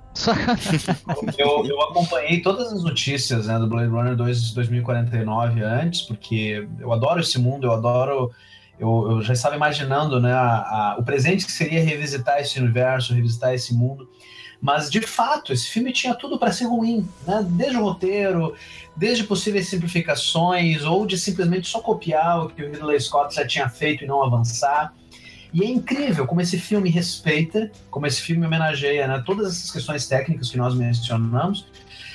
eu, eu, acompanhei todas as notícias né, do Blade Runner 2 2049 antes, porque eu adoro esse mundo, eu adoro. Eu, eu já estava imaginando né, a, a, o presente que seria revisitar esse universo, revisitar esse mundo. Mas, de fato, esse filme tinha tudo para ser ruim, né? Desde o roteiro, desde possíveis simplificações, ou de simplesmente só copiar o que o Ridley Scott já tinha feito e não avançar. E é incrível como esse filme respeita, como esse filme homenageia né, todas essas questões técnicas que nós mencionamos,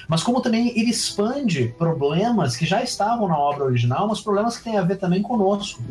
mas como também ele expande problemas que já estavam na obra original, mas problemas que têm a ver também conosco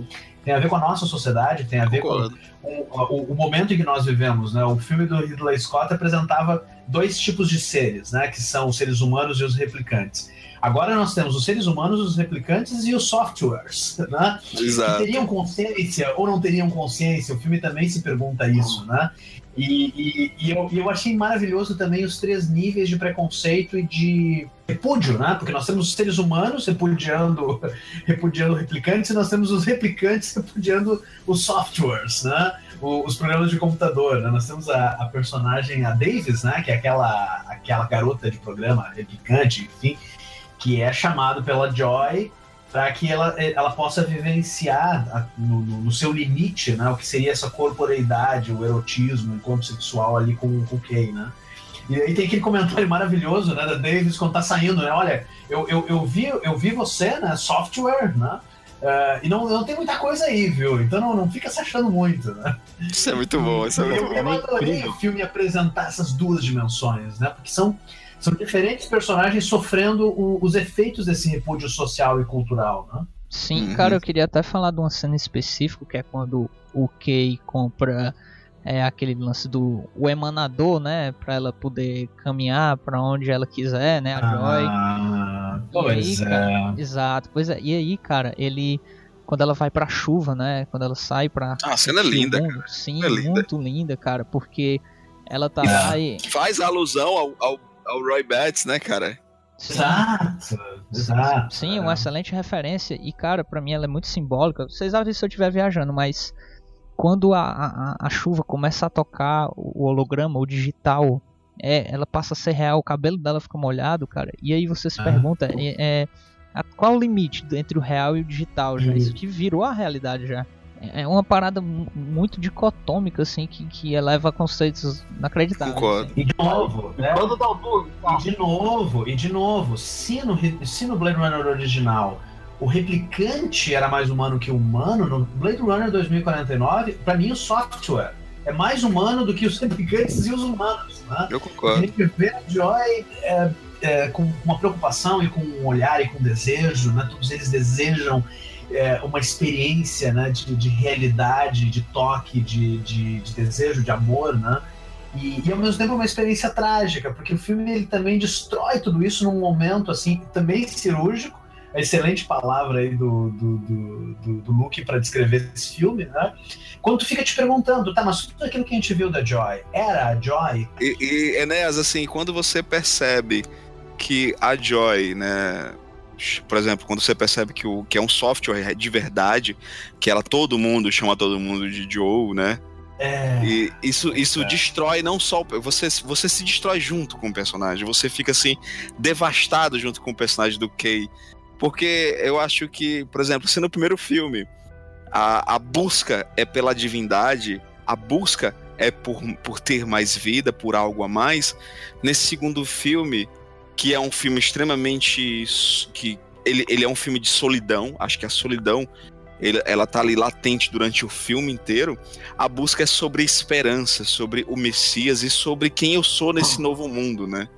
tem a ver com a nossa sociedade, tem a ver com, o, o, momento em que nós vivemos. Né? O filme do Ridley Scott apresentava dois tipos de seres, né? que são os seres humanos e os replicantes. Agora nós temos os seres humanos, os replicantes e os softwares, né? Exato. Que teriam consciência ou não teriam consciência. O filme também se pergunta isso, né? E, e, e eu, eu achei maravilhoso também os três níveis de preconceito e de repúdio, né? Porque nós temos os seres humanos repudiando, repudiando replicantes e nós temos os replicantes repudiando os softwares, né? os programas de computador, né? Nós temos a, a, personagem, a Davis, né? Que é aquela, aquela garota de programa replicante, enfim, que é chamado pela Joy para que ela, ela possa vivenciar no, no, seu limite, né, o que seria essa corporeidade, o erotismo, o encontro sexual ali com, com o Kay, né? E aí tem aquele comentário maravilhoso, né, da Davis quando tá saindo, né? Olha, eu, eu, eu, vi, eu vi você, né, software, né? Uh, e não, não tem muita coisa aí, viu? Então não, não fica se achando muito, né? Isso é muito bom, isso é muito eu, bom. Eu adorei o filme apresentar essas duas dimensões, né? Porque são São diferentes personagens sofrendo o, os efeitos desse repúdio social e cultural, né? Sim, uhum. cara, eu queria até falar de uma cena específica, que é quando o Kay compra é, aquele lance do o emanador, né, para ela poder caminhar para onde ela quiser, né, a Joy. Ah, pois aí, é. Cara, exato, pois é. E aí, cara, ele quando ela vai pra chuva, né? Quando ela sai pra. Ah, a cena é linda, mundo, cara. Sim, é linda. muito linda, cara, porque ela tá e lá e. Faz alusão ao, ao, ao Roy Batts, né, cara? Exato, exato. Sim, uma excelente referência. E, cara, para mim ela é muito simbólica. Vocês avisam se eu estiver viajando, mas quando a, a, a, chuva começa a tocar o holograma, o digital, é, ela passa a ser real, o cabelo dela fica molhado, cara. E aí você se ah. pergunta, é, é, qual o limite entre o real e o digital já? Isso que virou a realidade já. É, é uma parada muito dicotômica, assim, que, que eleva conceitos inacreditáveis. Concordo. Assim. E de novo, né? Quando dá o bug, tá? E de novo, e de novo, se no, se no Blade Runner original o replicante era mais humano que o humano, no Blade Runner 2049, para mim o software é mais humano do que os replicantes e os humanos. Né? Eu concordo. A gente vê a Joy é, é, com uma preocupação e com um olhar e com desejo, né? todos eles desejam é, uma experiência né, de, de realidade, de toque, de, de, de desejo, de amor, né? E, e, ao mesmo tempo uma experiência trágica, porque o filme ele também destrói tudo isso num momento assim também cirúrgico. A excelente palavra aí do, do, do, do, do Luke para descrever esse filme, né? Quando tu fica te perguntando, tá, mas tudo aquilo que a gente viu da Joy era a Joy? E, e Enéas, assim, quando você percebe que a Joy, né, por exemplo, quando você percebe que, o, que é um software de verdade, que ela todo mundo chama todo mundo de Joe, né? É, e isso, isso é. destrói não só. Você, você se destrói junto com o personagem. Você fica assim, devastado junto com o personagem do Kay. Porque eu acho que, por exemplo, se no primeiro filme a, a busca é pela divindade, a busca é por, por ter mais vida, por algo a mais, nesse segundo filme que é um filme extremamente. que ele, ele é um filme de solidão. Acho que a solidão ele, ela tá ali latente durante o filme inteiro. A busca é sobre esperança, sobre o Messias e sobre quem eu sou nesse novo mundo, né?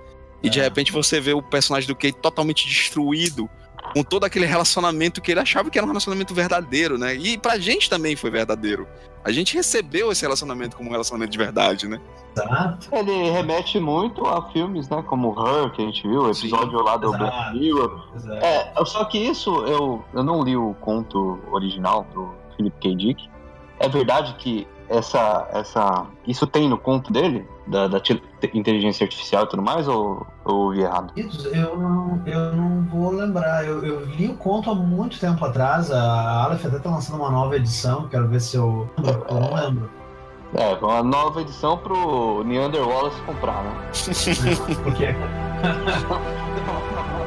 E de é. repente você vê o personagem do Kate totalmente destruído com todo aquele relacionamento que ele achava que era um relacionamento verdadeiro, né? E pra gente também foi verdadeiro. A gente recebeu esse relacionamento como um relacionamento de verdade, né? Exato. Ele remete muito a filmes, né? Como Her, que a gente viu, o episódio Sim, lá do Black Mirror. É, só que isso, eu, eu não li o conto original do Philip K. Dick. É verdade que essa, essa, isso tem no conto dele? Da, da inteligência artificial e tudo mais, ou eu ouvi errado? Eu não, eu não vou lembrar. Eu, eu li o conto há muito tempo atrás. A Aleph até tá lançando uma nova edição. Quero ver se eu. Eu não lembro. É, uma nova edição pro Neander Wallace comprar, né? Por quê?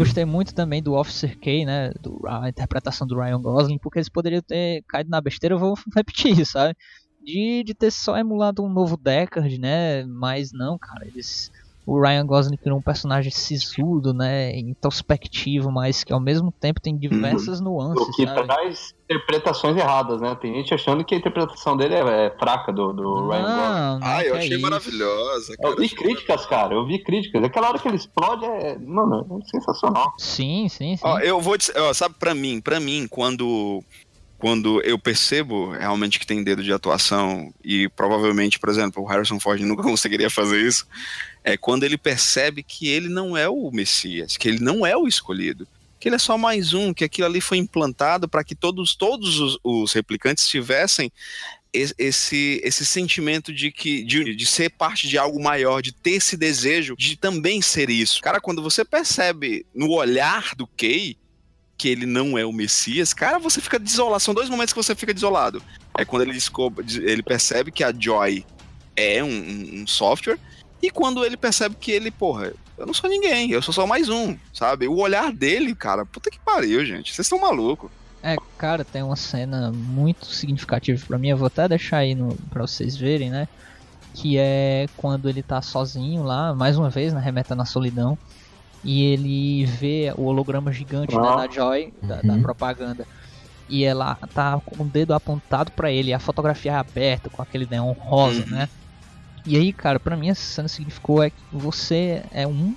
gostei muito também do Officer K, né? Do, a interpretação do Ryan Gosling, porque eles poderiam ter caído na besteira, eu vou repetir, sabe? De, de ter só emulado um novo Deckard, né? Mas não, cara, eles o Ryan Gosling criou um personagem sisudo, né, introspectivo, mas que ao mesmo tempo tem diversas uhum. nuances. O que sabe? traz interpretações erradas, né? Tem gente achando que a interpretação dele é, é fraca do, do não, Ryan Gosling. Ah, eu achei é maravilhosa. Cara, eu vi críticas, cara, eu vi críticas. Aquela hora que ele explode é, mano, é sensacional. Sim, sim, sim. Ó, eu vou dizer, ó, sabe, para mim, para mim, quando quando eu percebo realmente que tem dedo de atuação e provavelmente, por exemplo, o Harrison Ford nunca conseguiria fazer isso, é quando ele percebe que ele não é o Messias, que ele não é o escolhido, que ele é só mais um, que aquilo ali foi implantado para que todos, todos os, os, replicantes tivessem esse, esse sentimento de que de, de ser parte de algo maior, de ter esse desejo de também ser isso. Cara, quando você percebe no olhar do Kay que ele não é o Messias, cara, você fica desolado. São dois momentos que você fica desolado. É quando ele, descobre, ele percebe que a Joy é um, um software e quando ele percebe que ele, porra, eu não sou ninguém, eu sou só mais um, sabe? O olhar dele, cara, puta que pariu, gente. Vocês estão malucos. É, cara, tem uma cena muito significativa para mim, eu vou até deixar aí no, pra vocês verem, né? Que é quando ele tá sozinho lá, mais uma vez, né, remeta na solidão, e ele vê o holograma gigante né, da Joy, da, uhum. da, propaganda, e ela tá com o dedo apontado para ele, a fotografia é aberta, com aquele neon rosa, uhum. né? E aí, cara, pra mim essa cena significou é que você é um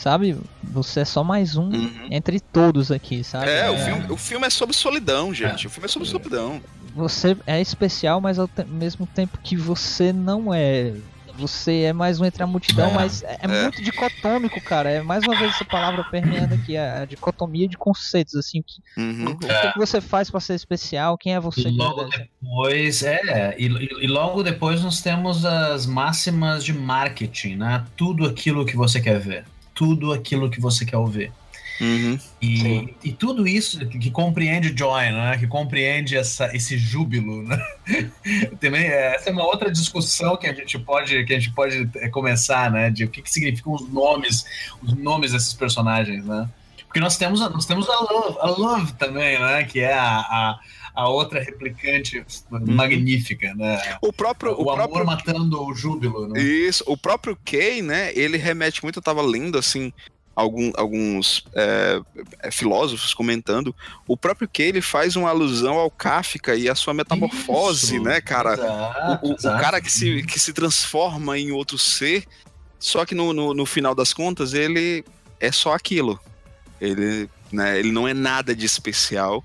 sabe? Você é só mais um uhum. entre todos aqui, sabe? É, é, O, filme, o filme é sobre solidão, gente. É. O filme é sobre solidão. Você é especial, mas ao mesmo tempo que você não é. Você é mais um entre a multidão, é. mas é, é, muito dicotômico, cara. É mais uma vez essa palavra permeando aqui, a, a dicotomia de conceitos, assim. Que, uhum. O, o que, que, você faz para ser especial? Quem é você? E logo depois, é, e, e, logo depois nós temos as máximas de marketing, né? Tudo aquilo que você quer ver tudo aquilo que você quer ouvir. Uhum, e, e, tudo isso que, que, compreende Joy, né? que compreende essa, esse júbilo. Né? Também, é, essa é uma outra discussão que a gente pode, que a gente pode é, começar, né? de o que, que significam os nomes, os nomes desses personagens. Né? Porque nós temos, nós temos a Love, a Love também, né? que é a, a a outra replicante uhum. magnífica, né? O próprio o, o amor próprio... matando o júbilo, né? Isso, o próprio Kay, né? Ele remete muito, eu tava lendo assim algum, alguns é, é, filósofos comentando, o próprio Kay ele faz uma alusão ao Kafka e a sua metamorfose, Isso, né, cara? Exato, o, o, o, cara que se, que se transforma em outro ser, só que no, no, no final das contas ele é só aquilo. Ele, né, ele não é nada de especial.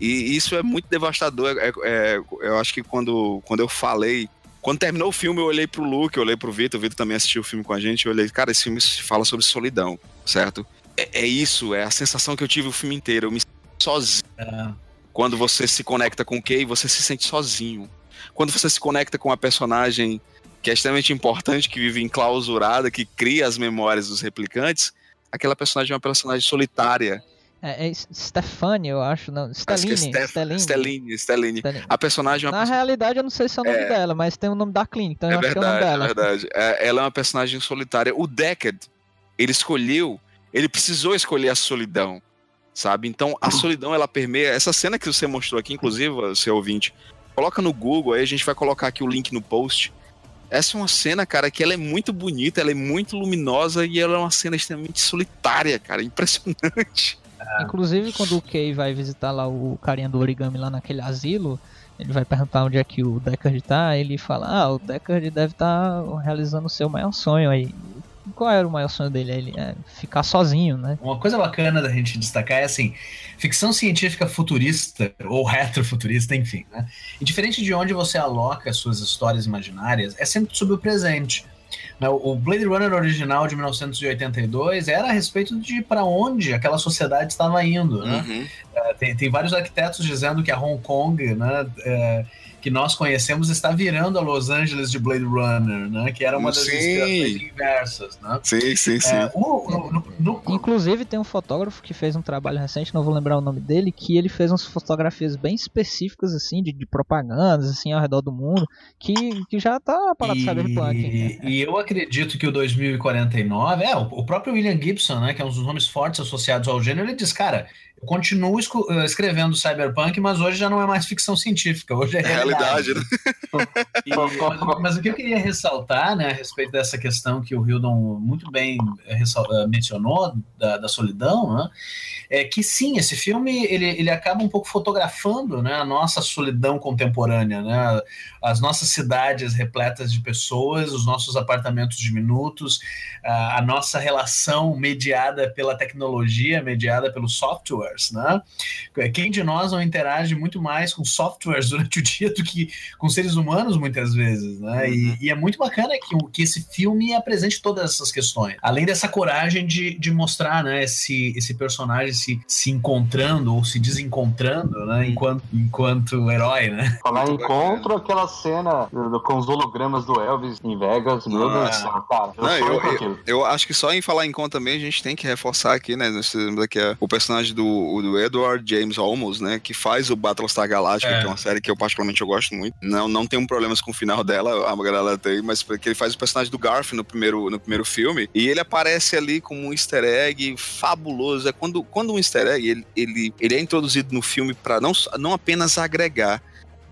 E isso é muito devastador. É, é, eu acho que quando, quando eu falei. Quando terminou o filme, eu olhei pro Luke, eu olhei pro Vitor, o Vitor também assistiu o filme com a gente, eu olhei, cara, esse filme fala sobre solidão, certo? É, é isso, é a sensação que eu tive o filme inteiro. Eu me sinto sozinho. É. Quando você se conecta com o Kay, você se sente sozinho. Quando você se conecta com a personagem que é extremamente importante, que vive enclausurada, que cria as memórias dos replicantes, aquela personagem é uma personagem solitária é, é Stefani, eu acho, não. Stellini. Stellini. Stellini, Stellini. A personagem é Na realidade, eu não sei se é o nome é... dela, mas tem o nome da clínica, então é eu verdade, acho que é o nome dela. É verdade, é, ela é uma personagem solitária. O Deckard, ele escolheu, ele precisou escolher a solidão, sabe? Então, a solidão, ela permeia... Essa cena que você mostrou aqui, inclusive, seu ouvinte, coloca no Google, aí a gente vai colocar aqui o link no post. Essa é uma cena, cara, que ela é muito bonita, ela é muito luminosa e ela é uma cena extremamente solitária, cara, impressionante. É. Inclusive, quando o Kay vai visitar lá o carinha do origami lá naquele asilo, ele vai perguntar onde é que o Deckard tá, ele fala, ah, o Deckard deve estar tá realizando o seu maior sonho aí. Qual era o maior sonho dele? Ele é ficar sozinho, né? Uma coisa bacana da gente destacar é assim, ficção científica futurista ou retrofuturista, enfim, né? E diferente de onde você aloca suas histórias imaginárias, é sempre sobre o presente. Né, o Blade Runner original de 1982 era a respeito de para onde aquela sociedade estava indo. Né? Uhum. É, tem, tem vários arquitetos dizendo que a Hong Kong né, é, que nós conhecemos está virando a Los Angeles de Blade Runner, né? Que era uma das inspirações inversas, né? Sim, sim, sim. É, o, no, no... Inclusive tem um fotógrafo que fez um trabalho recente, não vou lembrar o nome dele, que ele fez umas fotografias bem específicas assim de, de propagandas assim ao redor do mundo, que, que já tá para e, cyberpunk. Né? E eu acredito que o 2049, é, o, o próprio William Gibson, né, que é um dos nomes fortes associados ao gênero, ele diz, cara, eu continuo eh, escrevendo cyberpunk, mas hoje já não é mais ficção científica, hoje é, é realidade. realidade né? e, mas, mas, o que eu queria ressaltar, né, a respeito dessa questão que o Hildon muito bem eh, eh, mencionou, da, da solidão, né, é que sim, esse filme ele, ele acaba um pouco fotografando né, a nossa solidão contemporânea, né, as nossas cidades repletas de pessoas, os nossos apartamentos diminutos, a, nossa relação mediada pela tecnologia, mediada pelo softwares, né? Quem de nós não interage muito mais com softwares durante o dia do que com seres humanos muitas vezes, né? Uhum. E, e, é muito bacana que, que esse filme apresente todas essas questões, além dessa coragem de, de mostrar, né, esse, esse personagem se, se encontrando ou se desencontrando, né, enquanto, enquanto herói, né? Falar encontro, aquela cena com os hologramas do Elvis em Vegas, meu Deus do céu, cara. Eu, Não, eu, eu, eu, acho que só em falar em conta também a gente tem que reforçar aqui, né? Nós que é o personagem do do Edward James Olmos, né? Que faz o Battlestar Galactica, é. que é uma série que eu particularmente eu gosto muito. Não, não tenho problemas com o final dela, a galera tem, mas porque ele faz o personagem do Garth no primeiro, no primeiro filme. E ele aparece ali como um easter egg fabuloso. É quando, quando um easter egg ele, ele, ele é introduzido no filme para não, não apenas agregar,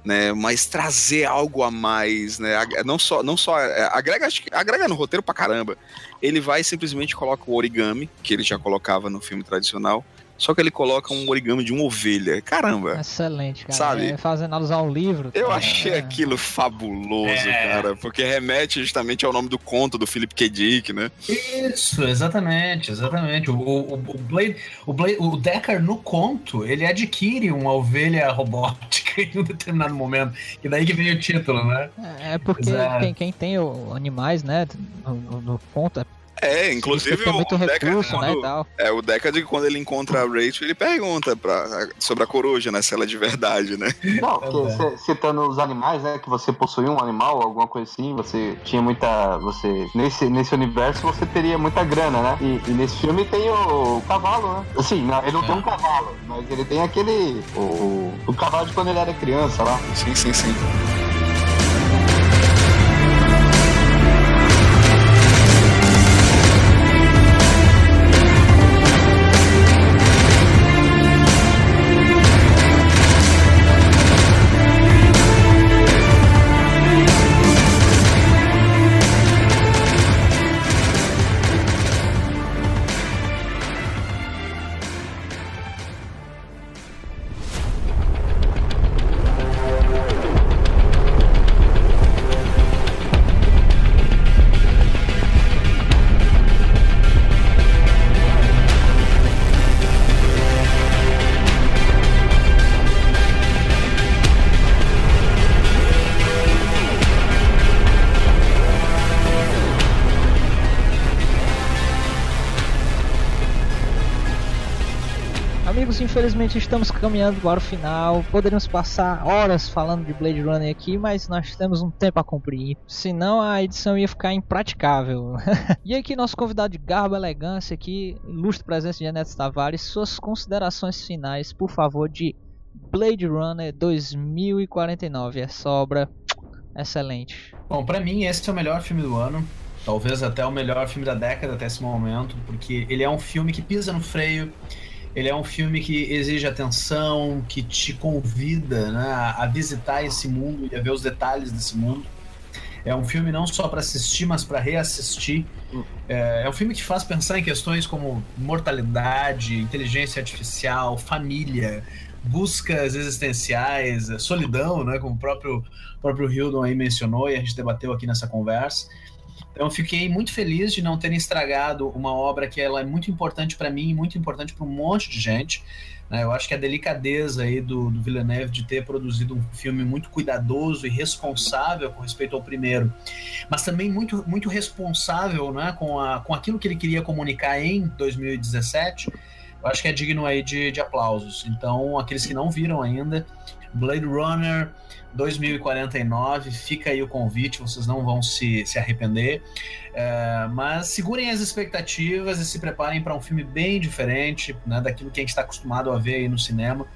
né, mas trazer algo a mais, né, não só, não só é, agrega, agrega no roteiro pra caramba. Ele vai simplesmente coloca o origami que ele já colocava no filme tradicional só que ele coloca um origami de uma ovelha. Caramba. Excelente, cara. Sabe? É, fazendo alusão ao livro. Eu cara. achei é. aquilo fabuloso, é. cara. Porque remete justamente ao nome do conto do Philip K. Dick, né? Isso, exatamente, exatamente. O, o, o, Blade, o, Blade, o Decker, no conto, ele adquire uma ovelha robótica em um determinado momento. E daí que vem o título, né? É, é porque quem, quem, tem animais, né, no, no conto, é é, inclusive o, muito recurso, quando, né, tal. É, o Deckard, quando ele encontra a Rachel, ele pergunta pra, sobre a coruja, né, se ela é de verdade, né? Não, porque, citando os animais, né, que você possuía um animal, alguma coisa assim, você tinha muita, você, nesse, nesse universo você teria muita grana, né? E, e nesse filme tem o, o cavalo, né? Assim, não, ele não é. tem um cavalo, mas ele tem aquele, o, o cavalo de quando ele era criança lá. Sim, sim, sim. Infelizmente estamos caminhando para o final. Poderíamos passar horas falando de Blade Runner aqui, mas nós temos um tempo a cumprir. Senão a edição ia ficar impraticável. e aqui nosso convidado de garbo elegância aqui, ilustre presença de Janeto Tavares, suas considerações finais, por favor, de Blade Runner 2049. Essa obra excelente. Bom, para mim esse é o melhor filme do ano. Talvez até o melhor filme da década até esse momento, porque ele é um filme que pisa no freio ele é um filme que exige atenção, que te convida né, a visitar esse mundo e a ver os detalhes desse mundo. É um filme não só para assistir, mas para reassistir. É, é, um filme que faz pensar em questões como mortalidade, inteligência artificial, família, buscas existenciais, solidão, né, como o próprio, próprio Hildon aí mencionou e a gente debateu aqui nessa conversa. Então, eu fiquei muito feliz de não terem estragado uma obra que ela é muito importante para mim, muito importante para um monte de gente. Né? Eu acho que a delicadeza aí do, do Villeneuve de ter produzido um filme muito cuidadoso e responsável com respeito ao primeiro, mas também muito, muito responsável né, com, a, com aquilo que ele queria comunicar em 2017, eu acho que é digno aí de, de aplausos. Então, aqueles que não viram ainda, Blade Runner 2049. Fica aí o convite, vocês não vão se, se arrepender. É, mas segurem as expectativas e se preparem para um filme bem diferente né, daquilo que a gente está acostumado a ver aí no cinema,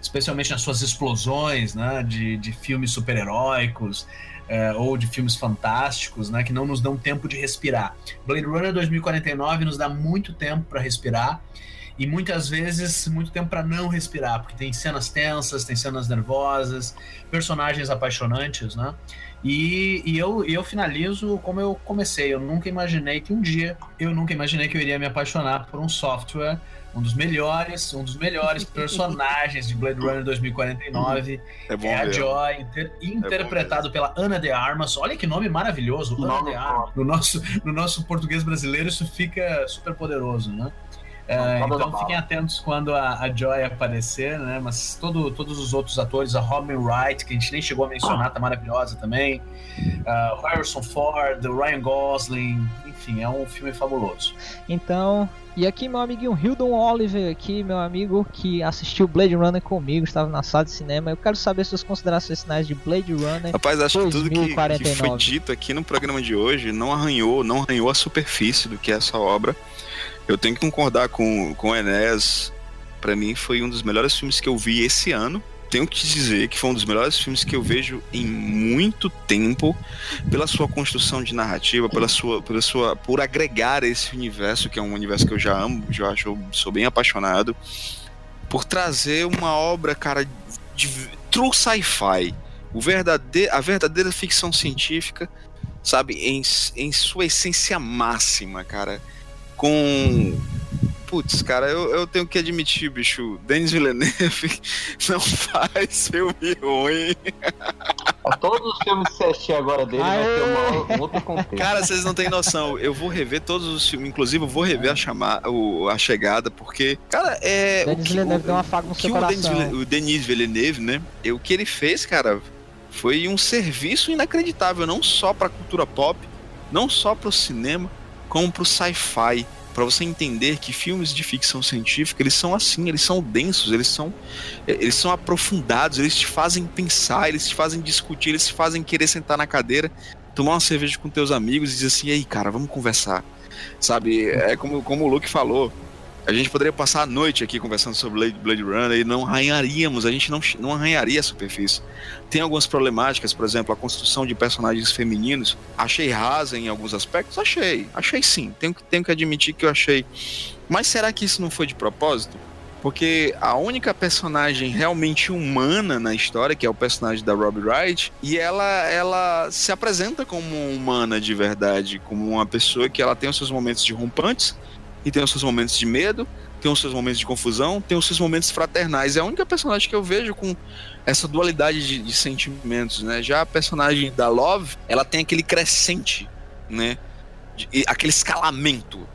especialmente nas suas explosões né, de, de filmes super-heróicos. É, ou de filmes fantásticos, né, que não nos dão tempo de respirar. Blade Runner 2049 nos dá muito tempo para respirar e muitas vezes muito tempo para não respirar, porque tem cenas tensas, tem cenas nervosas, personagens apaixonantes, né? E, e eu, eu finalizo como eu comecei. Eu nunca imaginei que um dia, eu nunca imaginei que eu iria me apaixonar por um software, um dos melhores, um dos melhores personagens de Blade Runner 2049. É, bom é a Joy, inter, é interpretado é pela Ana de Armas. Olha que nome maravilhoso, Ana de Armas. No nosso, no nosso português brasileiro isso fica super poderoso, né? É, então fiquem atentos quando a, a, Joy aparecer, né? Mas todo, todos os outros atores, a Robin Wright, que a gente nem chegou a mencionar, tá maravilhosa também. Uh, o Harrison Ford, o Ryan Gosling, enfim, é um filme fabuloso. Então, e aqui meu amiguinho Hildon Oliver, aqui, meu amigo que assistiu Blade Runner comigo, estava na sala de cinema. Eu quero saber suas considerações finais de Blade Runner. Rapaz, acho que tudo que, que foi dito aqui no programa de hoje não arranhou, não arranhou a superfície do que é essa obra. Eu tenho que concordar com, com o para mim foi um dos melhores filmes que eu vi esse ano. Tenho que dizer que foi um dos melhores filmes que eu vejo em muito tempo, pela sua construção de narrativa, pela sua, pela sua, por agregar esse universo que é um universo que eu já amo, já acho, sou bem apaixonado, por trazer uma obra, cara, de true sci-fi, o verdade, a verdadeira ficção científica, sabe, em, em sua essência máxima, cara, com putz, cara, eu, eu tenho que admitir, bicho, Denis Villeneuve não faz filme ruim. Todos os filmes que você assistir agora dele Aê. vai ter uma, um outro contexto. Cara, vocês não têm noção. Eu vou rever todos os filmes, inclusive eu vou rever a, chamar, o, a chegada, porque, cara, é. Denis Villeneuve deu uma faca no seu coração. O Denis, o Denis Villeneuve, né? O que ele fez, cara, foi um serviço inacreditável, não só pra cultura pop, não só pro cinema, como pro sci-fi para você entender que filmes de ficção científica, eles são assim, eles são densos, eles são eles são aprofundados, eles te fazem pensar, eles te fazem discutir, eles te fazem querer sentar na cadeira, tomar uma cerveja com teus amigos e dizer assim, aí, cara, vamos conversar. Sabe? É como, como o Luke falou, a gente poderia passar a noite aqui conversando sobre Blade, Runner e não arranharíamos, a gente não, não arranharia a superfície. Tem algumas problemáticas, por exemplo, a construção de personagens femininos. Achei rasa em alguns aspectos? Achei. Achei sim. Tenho, tenho que admitir que eu achei. Mas será que isso não foi de propósito? Porque a única personagem realmente humana na história, que é o personagem da Robbie Wright, e ela, ela se apresenta como humana de verdade, como uma pessoa que ela tem os seus momentos de rompantes, e tem os seus momentos de medo, tem os seus momentos de confusão, tem os seus momentos fraternais. É a única personagem que eu vejo com essa dualidade de, de sentimentos, né? Já a personagem da Love, ela tem aquele crescente, né? De, aquele escalamento.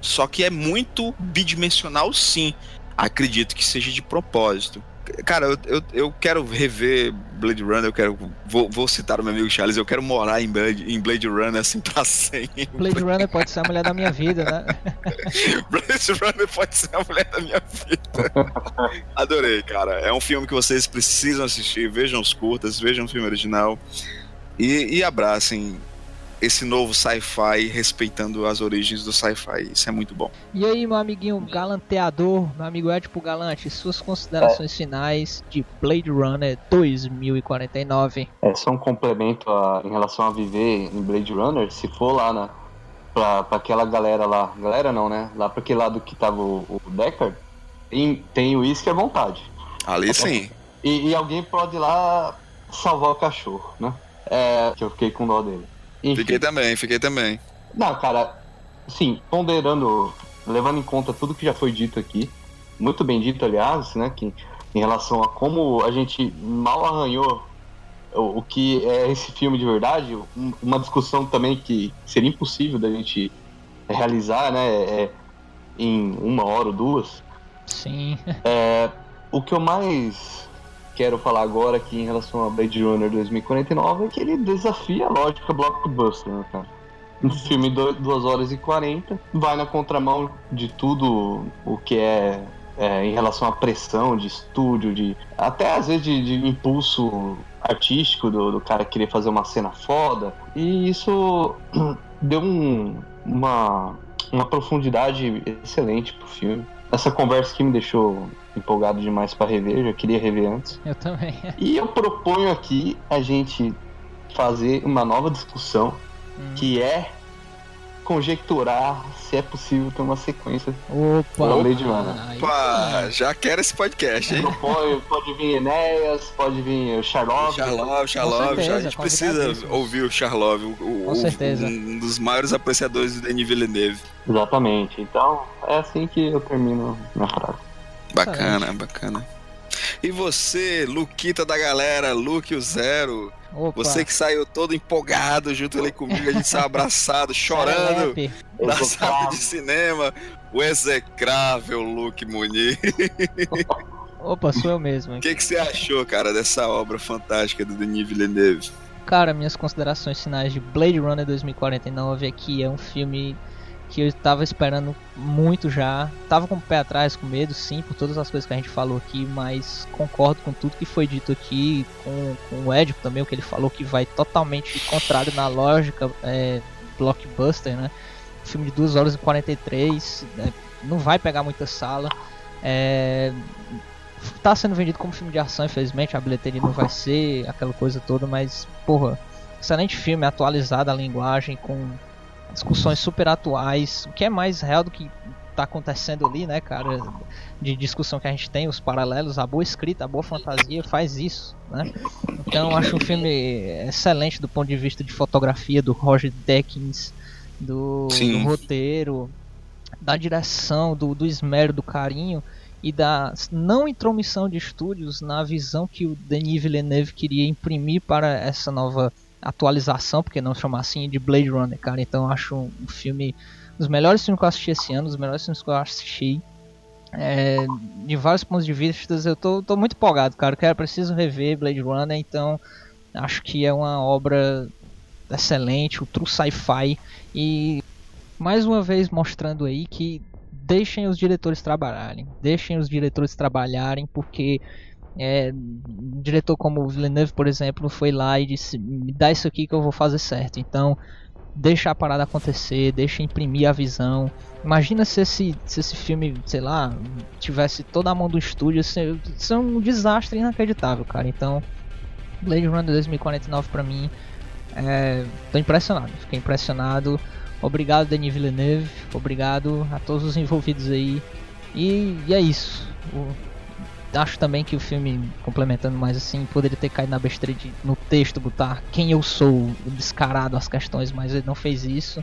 Só que é muito bidimensional, sim. Acredito que seja de propósito. Cara, eu, eu, eu, quero rever Blade Runner, eu quero. Vou, vou, citar o meu amigo Charles, eu quero morar em Blade, em Blade Runner assim pra sempre. Blade Runner pode ser a mulher da minha vida, né? Blade Runner pode ser a mulher da minha vida. Adorei, cara. É um filme que vocês precisam assistir. Vejam os curtas, vejam o filme original. E, e abracem esse novo sci-fi respeitando as origens do sci-fi. Isso é muito bom. E aí, meu amiguinho galanteador, meu amigo Edipo Galante, suas considerações é. finais de Blade Runner 2049. É só um complemento a, em relação a viver em Blade Runner, se for lá na pra, pra aquela galera lá, galera não, né? Lá pra aquele lado que tava o, o Deckard, tem, tem uísque à vontade. Ali sim. E, e, alguém pode ir lá salvar o cachorro, né? É, que eu fiquei com dó dele. Enfim. Fiquei também, fiquei também. Não, cara, sim, ponderando, levando em conta tudo que já foi dito aqui, muito bem dito, aliás, né, que em relação a como a gente mal arranhou o, o que é esse filme de verdade, um, uma discussão também que seria impossível da gente realizar, né, é, em uma hora ou duas. Sim. É, o que eu mais quero falar agora aqui em relação a Blade Runner 2049 é que ele desafia a lógica blockbuster, né, cara? Um filme de 2 horas e 40 vai na contramão de tudo o que é, é, em relação à pressão de estúdio, de até às vezes de, de impulso artístico do, do, cara querer fazer uma cena foda. E isso deu um, uma, uma profundidade excelente pro filme. Essa conversa que me deixou empolgado demais para rever, já queria rever antes. Eu também. E eu proponho aqui a gente fazer uma nova discussão hum. que é conjecturar se é possível ter uma sequência Opa! Blade Runner. Opa, já quero esse podcast, hein? Pode, pode vir Enéas, pode vir o Charlov. Charlov, Charlov, a gente precisa ouvir o Charlov, o, um dos maiores apreciadores do Denis Villeneuve. Exatamente, então é assim que eu termino minha frase. Bacana, bacana. E você, Luquita da galera, Luke o Zero. Opa. Você que saiu todo empolgado junto ali comigo, a gente saiu abraçado, chorando na sala de cinema. O execrável Luke Muniz. Opa, sou eu mesmo. O que, que você achou, cara, dessa obra fantástica do Denis Villeneuve? Cara, minhas considerações finais de Blade Runner 2049 é que é um filme que eu estava esperando muito já. Tava com o pé atrás, com medo, sim, por todas as coisas que a gente falou aqui, mas concordo com tudo que foi dito aqui, com, com o Ed também, o que ele falou, que vai totalmente contrário na lógica é, blockbuster, né? Filme de 2 horas e 43, é, não vai pegar muita sala. É, tá sendo vendido como filme de ação, infelizmente, a bilheteria não vai ser aquela coisa toda, mas, porra, excelente filme, atualizado a linguagem, com discussões super atuais, o que é mais real do que tá acontecendo ali, né, cara, de discussão que a gente tem, os paralelos, a boa escrita, a boa fantasia faz isso, né? Então acho um filme excelente do ponto de vista de fotografia do Roger Deakins, do, do roteiro, da direção, do, do esmero, do carinho e da não intromissão de estúdios na visão que o Denis Villeneuve queria imprimir para essa nova atualização, porque não chamar assim, de Blade Runner, cara. Então acho um, um filme, um dos melhores filmes que eu assisti esse ano, os melhores filmes que eu assisti. É, de vários pontos de vista, eu tô, tô muito empolgado, cara. Eu preciso rever Blade Runner, então acho que é uma obra excelente, o true sci-fi e mais uma vez mostrando aí que deixem os diretores trabalharem, deixem os diretores trabalharem porque é, um diretor como Villeneuve, por exemplo, foi lá e disse: me dá isso aqui que eu vou fazer certo. Então, deixa a parada acontecer, deixa imprimir a visão. Imagina se esse, se esse filme, sei lá, tivesse toda a mão do estúdio. Isso é um desastre inacreditável, cara. Então, Blade Runner 2049 pra mim, é, tô impressionado. Fiquei impressionado. Obrigado, Denis Villeneuve. Obrigado a todos os envolvidos aí. E, e é isso. O, acho também que o filme, complementando mais assim, poderia ter caído na besteira de no texto botar quem eu sou, descarado as questões, mas ele não fez isso.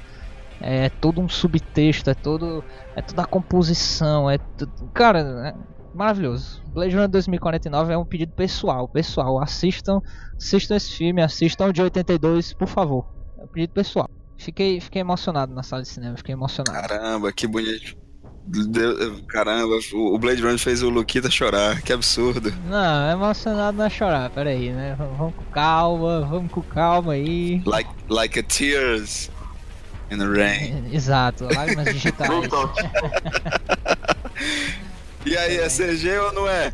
É todo um subtexto, é todo é toda a composição, é tudo, cara, é maravilhoso. Blade Runner 2049 é um pedido pessoal, pessoal, assistam, assistam esse filme, assistam o de 82, por favor. É um pedido pessoal. Fiquei, fiquei emocionado na sala de cinema, fiquei emocionado. Caramba, que bonito. Caramba, o Blade Runner fez o Luquita chorar, que absurdo. Não, emocionado não é chorar, peraí, né? Vamos com calma, vamos com calma aí. Like, like a tears in the rain. Exato, lágrimas digitais. e aí, é CG ou não é?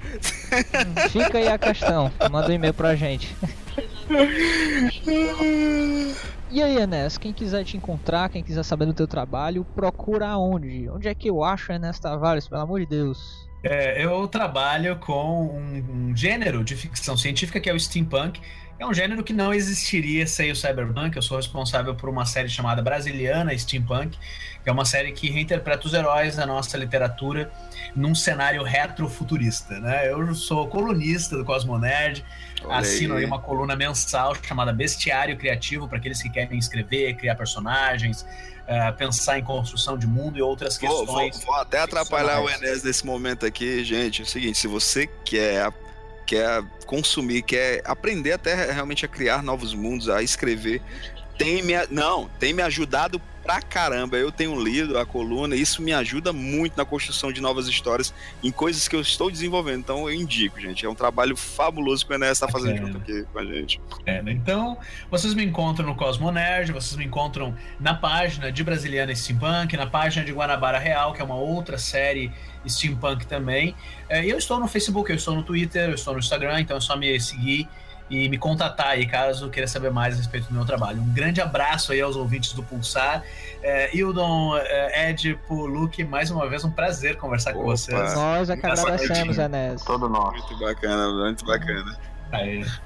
Fica aí a questão, manda um e-mail pra gente. E aí, Enes, quem quiser te encontrar, quem quiser saber do teu trabalho, procura onde? Onde é que eu acho Enes Tavares, pelo amor de Deus? É, eu trabalho com um, um, gênero de ficção científica que é o steampunk. É um gênero que não existiria sem o cyberpunk. Eu sou responsável por uma série chamada Brasiliana Steampunk, que é uma série que reinterpreta os heróis da nossa literatura num cenário retrofuturista. Né? Eu sou colunista do Cosmonerd, assino aí uma coluna mensal chamada Bestiário Criativo para aqueles que querem escrever, criar personagens, uh, pensar em construção de mundo e outras questões. Vou, vou, vou até atrapalhar o Enes nesse momento aqui, gente. É o seguinte, se você quer quer consumir, quer aprender até realmente a criar novos mundos, a escrever, tem me, não, tem me ajudado pra caramba. Eu tenho lido a coluna e isso me ajuda muito na construção de novas histórias em coisas que eu estou desenvolvendo. Então eu indico, gente. É um trabalho fabuloso que o Enéas está fazendo junto aqui com a gente. É? Então, vocês me encontram no Cosmo Nerd, vocês me encontram na página de Brasiliana Steampunk, na página de Guanabara Real, que é uma outra série steampunk também. É, eu estou no Facebook, eu estou no Twitter, eu estou no Instagram, então é só me seguir e me contatar aí caso queira saber mais a respeito do meu trabalho. Um grande abraço aí aos ouvintes do Pulsar. É, Ildon, é, Ed, Luke, mais uma vez um prazer conversar Opa. com vocês. Nós é que agradecemos, Enes. Todo nós. Muito bacana, muito bacana.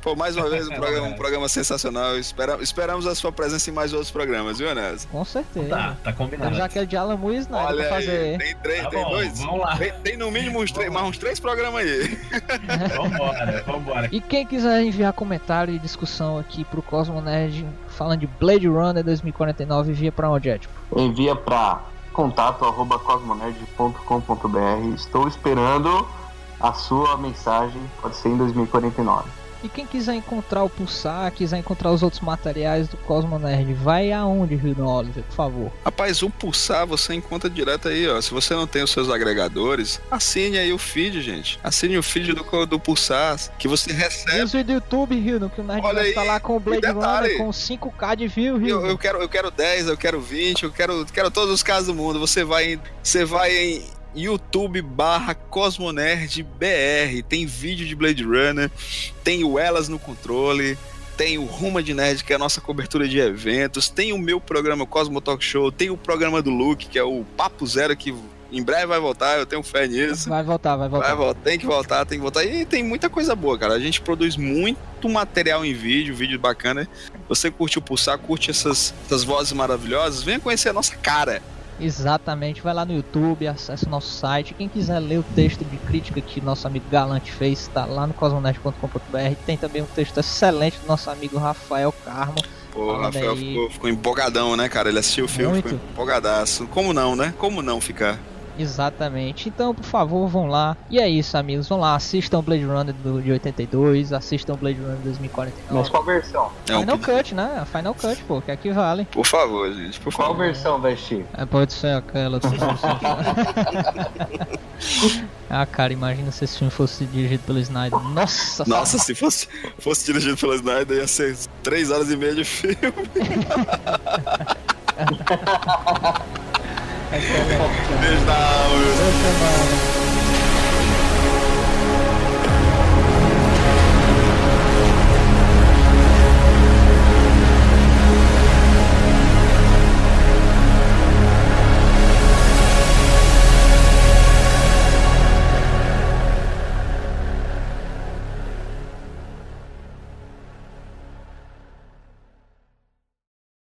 Pô, mais uma vez um programa, um programa sensacional. Espera, esperamos a sua presença em mais outros programas, viu, Enes? Com certeza. Tá, tá combinado. Já que é de Alan Moore Olha pra fazer. Tem três, tá tem bom, dois? Vamos lá. Tem, tem no mínimo uns três, mais uns três programas aí. vambora, vambora. E quem quiser enviar comentário e discussão aqui pro Cosmo Nerd falando de Blade Runner 2049, envia pra onde, é, tipo? Envia pra contato arroba cosmonerd.com.br. Estou esperando a sua mensagem, pode ser em 2049. E quem quiser encontrar o Pulsar, quiser encontrar os outros materiais do Cosmo Nerd, vai aonde, Rio Oliver, por favor? Rapaz, o Pulsar você encontra direto aí, ó. Se você não tem os seus agregadores, assine aí o feed, gente. Assine o feed do, do Pulsar, que você recebe. Use do YouTube, Rio, que o Nerd Olha vai estar lá com o Blade Runner com 5k de view, Rio. Eu, eu, quero, eu quero 10, eu quero 20, eu quero, quero todos os casos do mundo. Você vai, você vai em YouTube barra Cosmonerd BR. Tem vídeo de Blade Runner, tem o Elas no controle, tem o Ruma de Nerd, que é a nossa cobertura de eventos, tem o meu programa Cosmo Talk Show, tem o programa do Luke, que é o Papo Zero, que Em breve vai voltar, eu tenho fé nisso. Vai voltar, vai voltar. Vai voltar, tem que voltar, tem que voltar. E tem muita coisa boa, cara. A gente produz muito material em vídeo, vídeo bacana. Você curte o Pulsar, curte essas, essas vozes maravilhosas, venha conhecer a nossa cara. Exatamente, vai lá no YouTube, acesse o nosso site. Quem quiser ler o texto de crítica que nosso amigo Galante fez, está lá no cosmonet.com.br. Tem também um texto excelente do nosso amigo Rafael Carmo. Pô, o Rafael ficou, ficou, empolgadão, né, cara? Ele assistiu o filme, Muito. ficou empolgadaço. Como não, né? Como não ficar? Exatamente. Então, por favor, vão lá. E é isso, amigos. Vão lá, assistam Blade Runner do, de 82, assistam Blade Runner 2049. Mas qual versão? É Final Cut, né? Final Cut, pô, que aqui vale. Por favor, gente, por qual favor. versão vai ser? É, pode ser aquela. ah, cara, imagina se esse filme fosse dirigido pelo Snyder. Nossa! Nossa, se fosse, fosse dirigido pelo Snyder, ia ser 3 horas e meia de filme. Beijo alma,